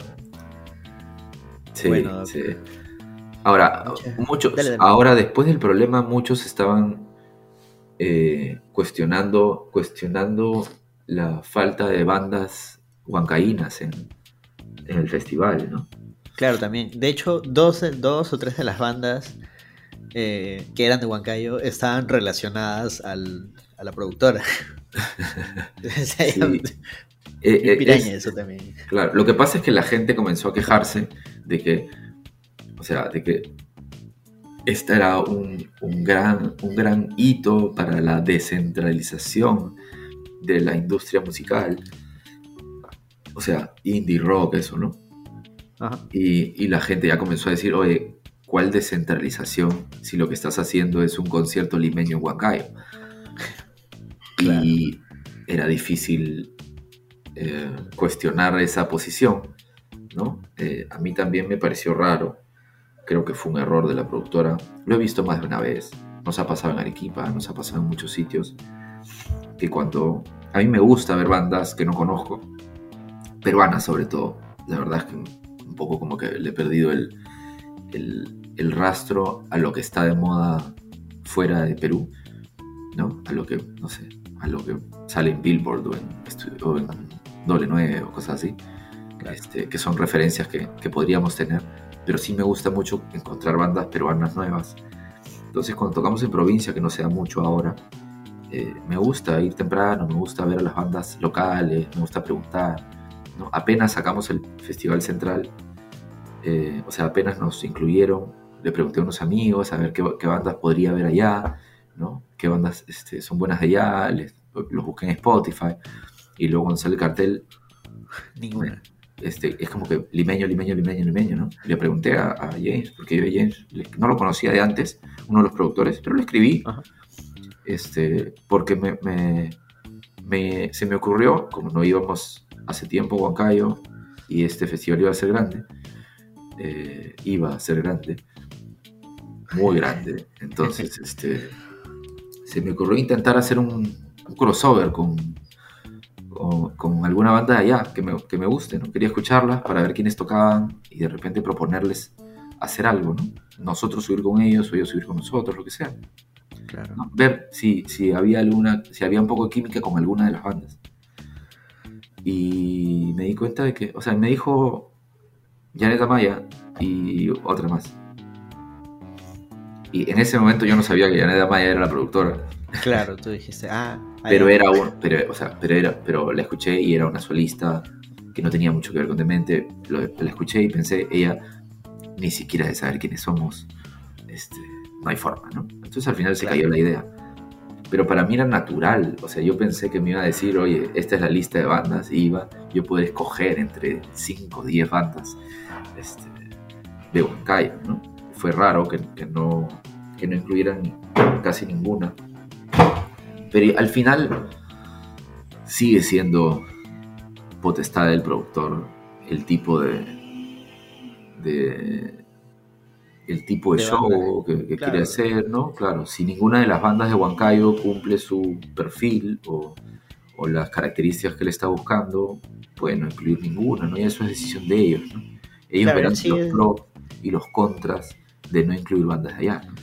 Sí, bueno, sí. Ahora, muchos, ahora después del problema, muchos estaban eh, cuestionando, cuestionando la falta de bandas huancaínas en, el festival, ¿no? Claro, también. De hecho, dos, dos o tres de las bandas eh, que eran de Huancayo estaban relacionadas al, a la productora. sí. Eh, eso también. Claro, lo que pasa es que la gente comenzó a quejarse de que, o sea, de que este era un, gran, un gran hito para la descentralización de la industria musical. O sea, indie rock, eso, ¿no? Y, la gente ya comenzó a decir, oye, ¿cuál descentralización si lo que estás haciendo es un concierto limeño en Huancayo? Y era difícil eh, cuestionar esa posición, ¿no? Eh, a mí también me pareció raro creo que fue un error de la productora. Lo he visto más de una vez. Nos ha pasado en Arequipa, nos ha pasado en muchos sitios. Que cuando. A mí me gusta ver bandas que no conozco, peruanas sobre todo. La verdad es que un poco como que le he perdido el, el, rastro a lo que está de moda fuera de Perú, ¿no? A lo que, no sé, a lo que sale en Billboard o en, o en Doble 9 o cosas así, este, que son referencias que, que podríamos tener pero sí me gusta mucho encontrar bandas peruanas nuevas. Entonces cuando tocamos en provincia, que no sea mucho ahora, eh, me gusta ir temprano, me gusta ver a las bandas locales, me gusta preguntar. ¿no? Apenas sacamos el Festival Central, eh, o sea, apenas nos incluyeron, le pregunté a unos amigos a ver qué, bandas podría haber allá, ¿no? qué bandas este, son buenas de allá, los busqué en Spotify, y luego cuando sale el cartel, ninguna. Este, es como que limeño, limeño, limeño, limeño, ¿no? Le pregunté a, James, porque yo a James no lo conocía de antes, uno de los productores, pero le escribí, este, porque me, se me ocurrió, como no íbamos hace tiempo a Huancayo y este festival iba a ser grande, eh, iba a ser grande, muy grande, entonces este, se me ocurrió intentar hacer un crossover con con, alguna banda de allá que me, que me guste, ¿no? Quería escucharla para ver quiénes tocaban y de repente proponerles hacer algo, ¿no? Nosotros subir con ellos o ellos subir con nosotros, lo que sea. Claro. Ver si, si había alguna, si había un poco de química con alguna de las bandas. Y me di cuenta de que, o sea, me dijo Janet Amaya y otra más. Y en ese momento yo no sabía que Janet Amaya era la productora. Claro, tú dijiste, ah. Pero era un, pero, o sea, pero era, pero la escuché y era una solista que no tenía mucho que ver con Demente. Lo, la escuché y pensé, ella ni siquiera de saber quiénes somos, este, no hay forma, ¿no? Entonces al final se cayó la idea. Pero para mí era natural, o sea, yo pensé que me iba a decir, oye, esta es la lista de bandas, y iba yo poder escoger entre 5 o 10 bandas este, de Huancayo, ¿no? Fue raro que, no, que no incluyeran casi ninguna pero al final sigue siendo potestad del productor el tipo de el tipo de, show que, quiere hacer, ¿no? Claro, si ninguna de las bandas de Huancayo cumple su perfil o, las características que le está buscando, puede no incluir ninguna, ¿no? Y eso es decisión de ellos, ¿no? Ellos verán los pros y los contras de no incluir bandas de allá, ¿no?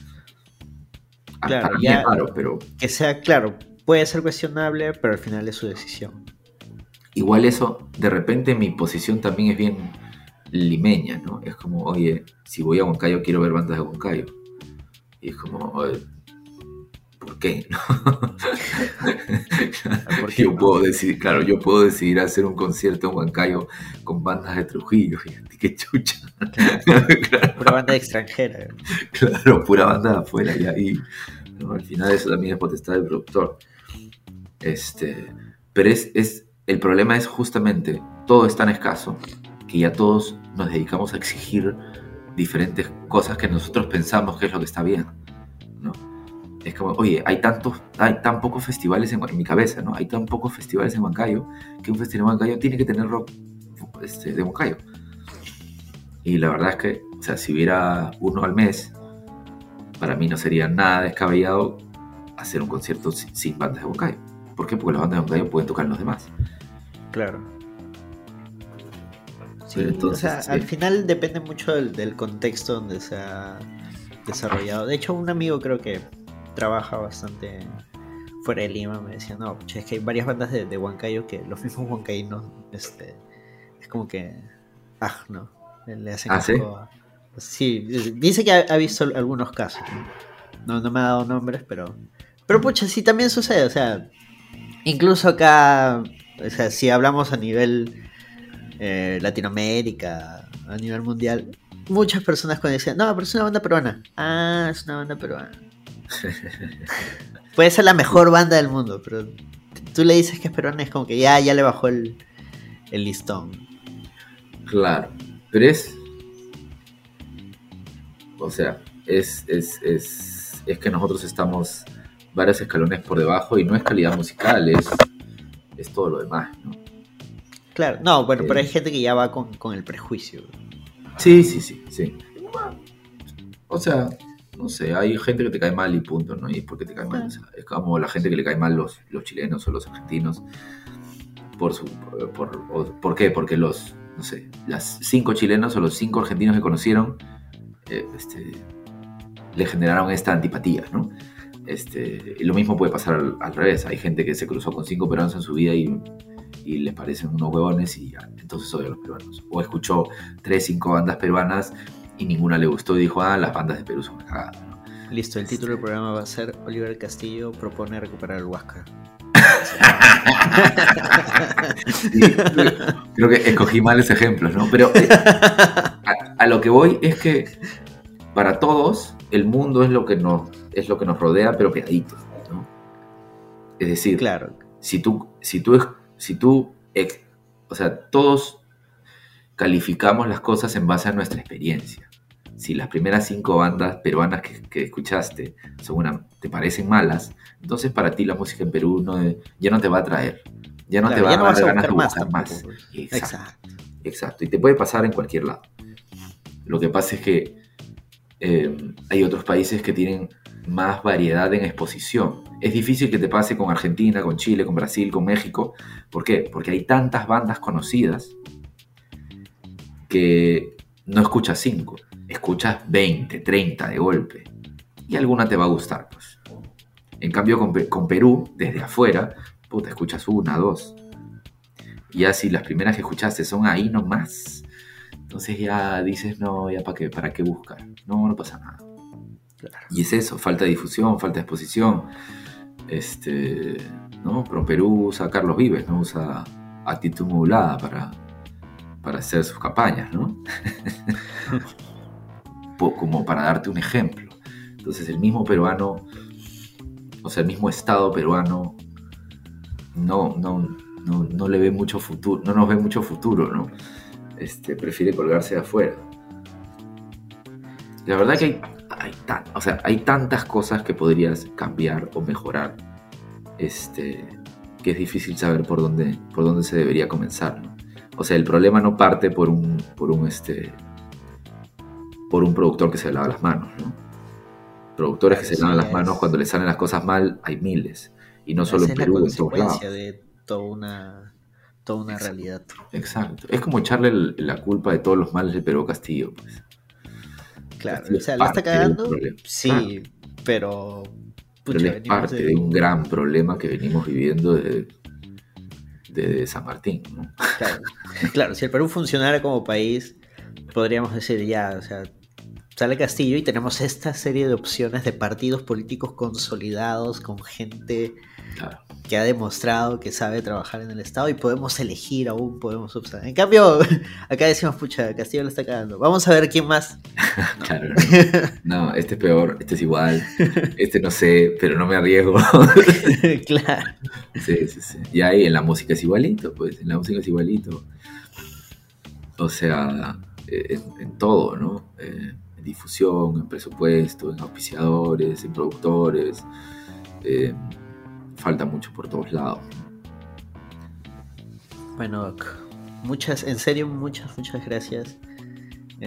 Claro, pero... Que sea claro, puede ser cuestionable, pero al final es su decisión. Igual eso, de repente mi posición también es bien limeña, ¿no? Es como, oye, si voy a Huancayo quiero ver bandas de Huancayo. Y es como, oye, ¿por qué? Porque yo puedo decidir, claro, yo puedo decidir hacer un concierto en Huancayo con bandas de Trujillo, y qué chucha. Pura banda extranjera. Claro, pura banda de afuera, y ahí, al final eso también es potestad del productor. Este, pero es, es, el problema es justamente, todo es tan escaso que ya todos nos dedicamos a exigir diferentes cosas que nosotros pensamos que es lo que está bien, ¿no? Es como, oye, hay tantos, hay tan pocos festivales en, mi cabeza, ¿no? Hay tan pocos festivales en Huancayo que un festival en Huancayo tiene que tener rock este, de Huancayo. Y la verdad es que, o sea, si hubiera uno al mes, para mí no sería nada descabellado hacer un concierto sin, bandas de Huancayo. ¿Por qué? Porque las bandas de Huancayo pueden tocar los demás. Claro. Entonces, al final depende mucho del, contexto donde se ha desarrollado. De hecho, un amigo creo que trabaja bastante fuera de Lima me decía, no, es que hay varias bandas de, de Huancayo que los mismos huancaínos, este, es como que, ah, no, le hacen ¿Ah, sí? dice que ha, visto algunos casos. ¿no? no, me ha dado nombres, pero, pero pucha, sí también sucede, o sea, incluso acá, o sea, si hablamos a nivel eh, Latinoamérica, a nivel mundial, muchas personas cuando decían, no, pero es una banda peruana. Ah, es una banda peruana. Puede ser la mejor banda del mundo, pero tú le dices que es peruana, es como que ya, ya le bajó el, listón. Claro, pero es. O sea, es, es, es, es que nosotros estamos varios escalones por debajo y no es calidad musical, es, es todo lo demás, ¿no? Claro, no, bueno, pero hay gente que ya va con, el prejuicio. Sí, sí, sí, sí. O sea, no sé, hay gente que te cae mal y punto, ¿no? Y es porque te cae mal. es como la gente que le cae mal los, los chilenos o los argentinos. Por su. Por, ¿Por qué? Porque los. No sé, las cinco chilenos o los cinco argentinos que conocieron. Eh, este, le generaron esta antipatía, ¿no? Este, y lo mismo puede pasar al, al, revés. Hay gente que se cruzó con cinco peruanos en su vida y y les parecen unos huevones y ya, entonces odio a los peruanos. O escuchó tres, cinco bandas peruanas y ninguna le gustó y dijo, ah, las bandas de Perú son cagadas. Listo, el título del programa va a ser Oliver Castillo propone recuperar el Huáscar. creo que escogí males ejemplos, ¿no? Pero eh, a, lo que voy es que para todos el mundo es lo que nos, es lo que nos rodea, pero pegadito, ¿no? Es decir, claro. si tú, si tú si tú, o sea, todos calificamos las cosas en base a nuestra experiencia. Si las primeras cinco bandas peruanas que, escuchaste son te parecen malas, entonces para ti la música en Perú no, ya no te va a traer. Ya no te va a dar ganas de buscar más. Exacto, exacto. Y te puede pasar en cualquier lado. Lo que pasa es que eh, hay otros países que tienen más variedad en exposición. Es difícil que te pase con Argentina, con Chile, con Brasil, con México. ¿Por qué? Porque hay tantas bandas conocidas que no escuchas 5, escuchas 20, 30 de golpe. Y alguna te va a gustar, pues. En cambio, con, Perú, desde afuera, puta, escuchas una, dos. Y ya si las primeras que escuchaste son ahí nomás, entonces ya dices, no, ya para qué, para qué buscar. No, no pasa nada. Y es eso, falta de difusión, falta de exposición. Este, ¿no? Pero Perú usa Carlos Vives, ¿no? Usa actitud modulada para, para hacer sus campañas, ¿no? Como para darte un ejemplo. Entonces el mismo peruano, o sea, el mismo Estado peruano no, no, no, le ve mucho futuro, no nos ve mucho futuro, ¿no? Este, prefiere colgarse de afuera. La verdad que hay hay, o sea, hay tantas cosas que podrías cambiar o mejorar este, que es difícil saber por dónde, por dónde se debería comenzar. O sea, el problema no parte por un, por un, este, por un productor que se lava las manos. ¿no? Productores que se lavan las manos cuando les salen las cosas mal, hay miles. Y no solo en Perú, en todos lados. de toda una, toda una realidad. Exacto. Es como echarle la culpa de todos los males de Perú Castillo. Pues. Claro, o sea, la está cagando, sí, pero... es parte de... un gran problema que venimos viviendo de, San Martín, ¿no? Claro. claro, si el Perú funcionara como país, podríamos decir ya, o sea, sale Castillo y tenemos esta serie de opciones de partidos políticos consolidados con gente que ha demostrado que sabe trabajar en el Estado y podemos elegir aún, podemos observar. En cambio, acá decimos, pucha, Castillo le está cagando. Vamos a ver quién más. claro. No. este es peor, este es igual, este no sé, pero no me arriesgo. claro. Sí, sí, sí. Y ahí en la música es igualito, pues, en la música es igualito. O sea, eh, en, todo, ¿no? Eh, en difusión, en presupuesto, en auspiciadores, en productores. Eh, falta mucho por todos lados. Bueno, muchas, en serio, muchas, muchas gracias.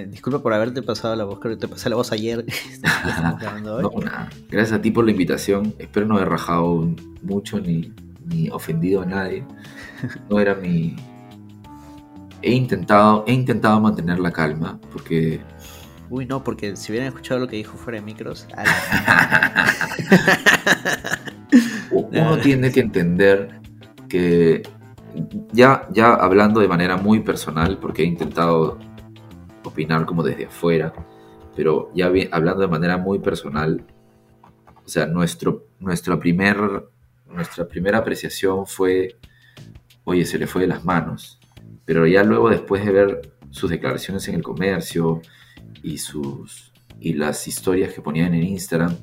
disculpa por haberte pasado la voz, creo que te pasé la voz ayer. no, nada. Gracias a ti por la invitación. Espero no haber rajado mucho ni, ni ofendido a nadie. No era mi, he intentado, he intentado mantener la calma, porque... Uy, no, porque si hubieran escuchado lo que dijo fuera de micros... Uno tiene que entender que ya, ya hablando de manera muy personal, porque he intentado opinar como desde afuera, pero ya hablando de manera muy personal, o sea, nuestro, nuestra, primer, nuestra primera apreciación fue, oye, se le fue de las manos. Pero ya luego, después de ver sus declaraciones en el comercio y, sus, y las historias que ponían en Instagram,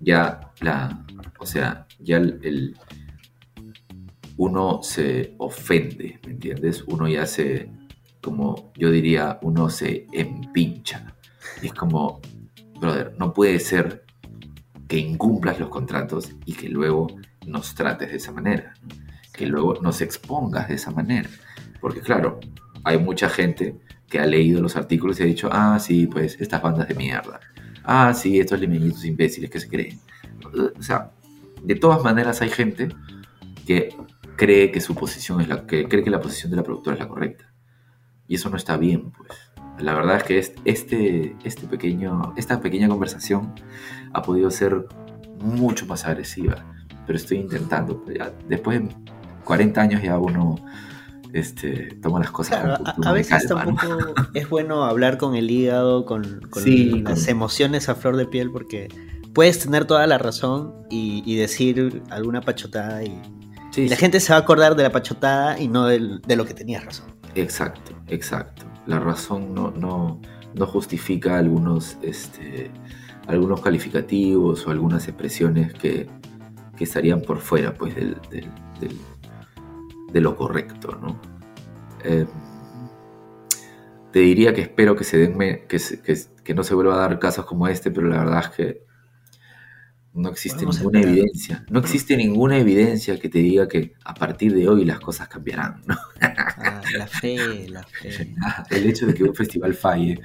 ya la, o sea, ya el, uno se ofende, ¿me entiendes? Uno ya se, como yo diría, uno se empincha. es como, brother, no puede ser que incumplas los contratos y que luego nos trates de esa manera, que luego nos expongas de esa manera. Porque claro, hay mucha gente que ha leído los artículos y ha dicho, ah, sí, pues estas bandas de mierda. Ah, sí, estos limeñitos imbéciles que se creen. O sea, de todas maneras hay gente que cree que su posición es la que cree que la posición de la productora es la correcta. Y eso no está bien, pues. La verdad es que este, este pequeño, esta pequeña conversación ha podido ser mucho más agresiva, pero estoy intentando. Pues, después de 40 años ya uno este, toma las cosas a, veces tampoco es bueno hablar con el hígado, con, las emociones a flor de piel, porque puedes tener toda la razón y, decir alguna pachotada y, la gente se va a acordar de la pachotada y no de lo que tenías razón. Exacto, exacto. La razón no, no, no justifica algunos, este, algunos calificativos o algunas expresiones que, que estarían por fuera pues, del de lo correcto, ¿no? Eh, te diría que espero que se den que, que, no se vuelva a dar casos como este, pero la verdad es que no existe ninguna evidencia. No existe ninguna evidencia que te diga que a partir de hoy las cosas cambiarán. ¿no? Ah, la fe, la fe. El hecho de que un festival falle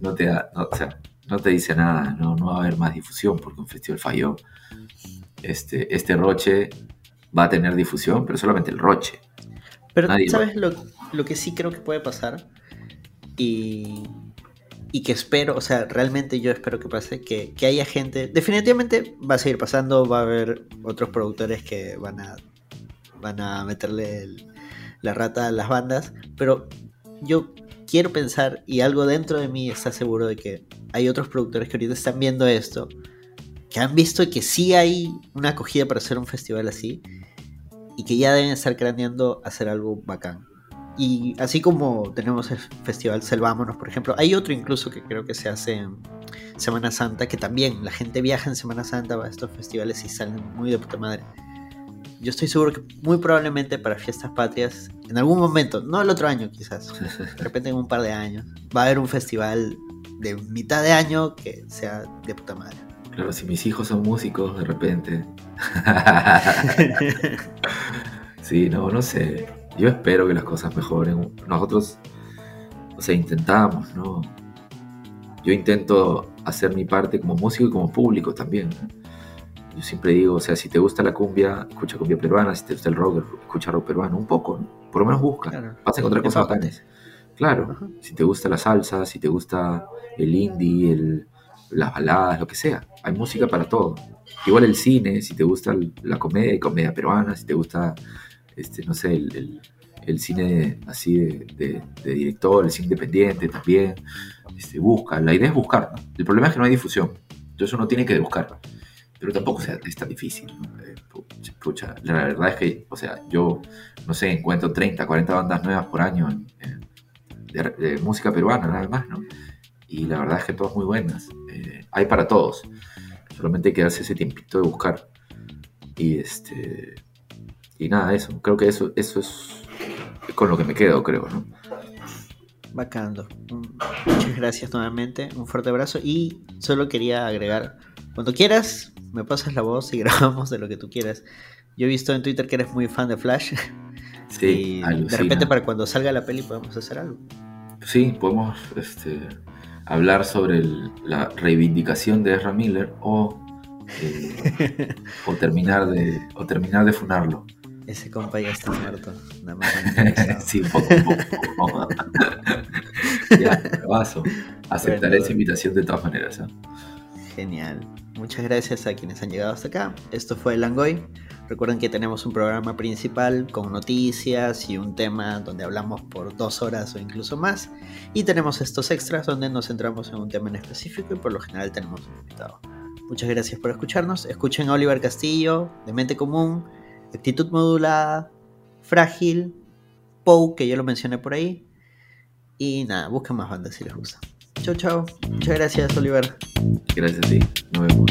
no te, da, no, o sea, no te dice nada, no, no va a haber más difusión porque un festival falló. Este, este Roche va a tener difusión, pero solamente el Roche. Pero ¿sabes lo, que sí creo que puede pasar? Y, y que espero, o sea, realmente yo espero que pase, que, haya gente, definitivamente va a seguir pasando, va a haber otros productores que van a, van a meterle la rata a las bandas, pero yo quiero pensar y algo dentro de mí está seguro de que hay otros productores que ahorita están viendo esto, que han visto que sí hay una acogida para hacer un festival así y que ya deben estar craneando hacer algo bacán. Y así como tenemos el festival Selvámonos, por ejemplo, hay otro incluso que creo que se hace en Semana Santa, que también la gente viaja en Semana Santa a estos festivales y salen muy de puta madre. Yo estoy seguro que muy probablemente para Fiestas Patrias, en algún momento, no el otro año quizás, de repente en un par de años, va a haber un festival de mitad de año que sea de puta madre. Claro, si mis hijos son músicos, de repente. sí, no, no sé. Yo espero que las cosas mejoren. Nosotros, o sea, intentamos, ¿no? Yo intento hacer mi parte como músico y como público también. Yo siempre digo, o sea, si te gusta la cumbia, escucha cumbia peruana, si te gusta el rock, escucha rock peruano, un poco, ¿no? Por lo menos busca, vas a encontrar cosas bacanas. Claro, si te gusta la salsa, si te gusta el indie, el, las baladas, lo que sea. Hay música para todo. Igual el cine, si te gusta la comedia, comedia peruana, si te gusta, este, no sé, el, el cine así de, director, el cine independiente también. Este, busca, la idea es buscar. El problema es que no hay difusión. Entonces uno tiene que buscar. Pero tampoco sea, es tan difícil. Eh, la verdad es que, o sea, yo, no sé, encuentro 30, 40 bandas nuevas por año de, música peruana, nada más, ¿no? Y la verdad es que todas muy buenas. Eh, hay para todos. Solamente hay que darse ese tiempito de buscar. Y este. Y nada, eso. Creo que eso, eso es con lo que me quedo, creo, ¿no? Bacando. Muchas gracias nuevamente. Un fuerte abrazo. Y solo quería agregar, cuando quieras, me pasas la voz y grabamos de lo que tú quieras. Yo he visto en Twitter que eres muy fan de Flash. Sí, y de repente para cuando salga la peli podemos hacer algo. Sí, podemos este, hablar sobre la reivindicación de Ezra Miller o, eh, o terminar de o terminar de funarlo. Ese compa ya está muerto. Nada más sí, poco, poco. ya, vaso. Aceptaré esa invitación de todas maneras. ¿eh? Genial. Muchas gracias a quienes han llegado hasta acá. Esto fue el Langoy. Recuerden que tenemos un programa principal con noticias y un tema donde hablamos por dos horas o incluso más. Y tenemos estos extras donde nos centramos en un tema en específico y por lo general tenemos un invitado. Muchas gracias por escucharnos. Escuchen a Oliver Castillo, de Mente Común actitud modulada, frágil, POW, que yo lo mencioné por ahí. Y nada, busca más bandas si les gusta. Chao, chao. Muchas gracias, Oliver. Gracias, sí. Nos vemos.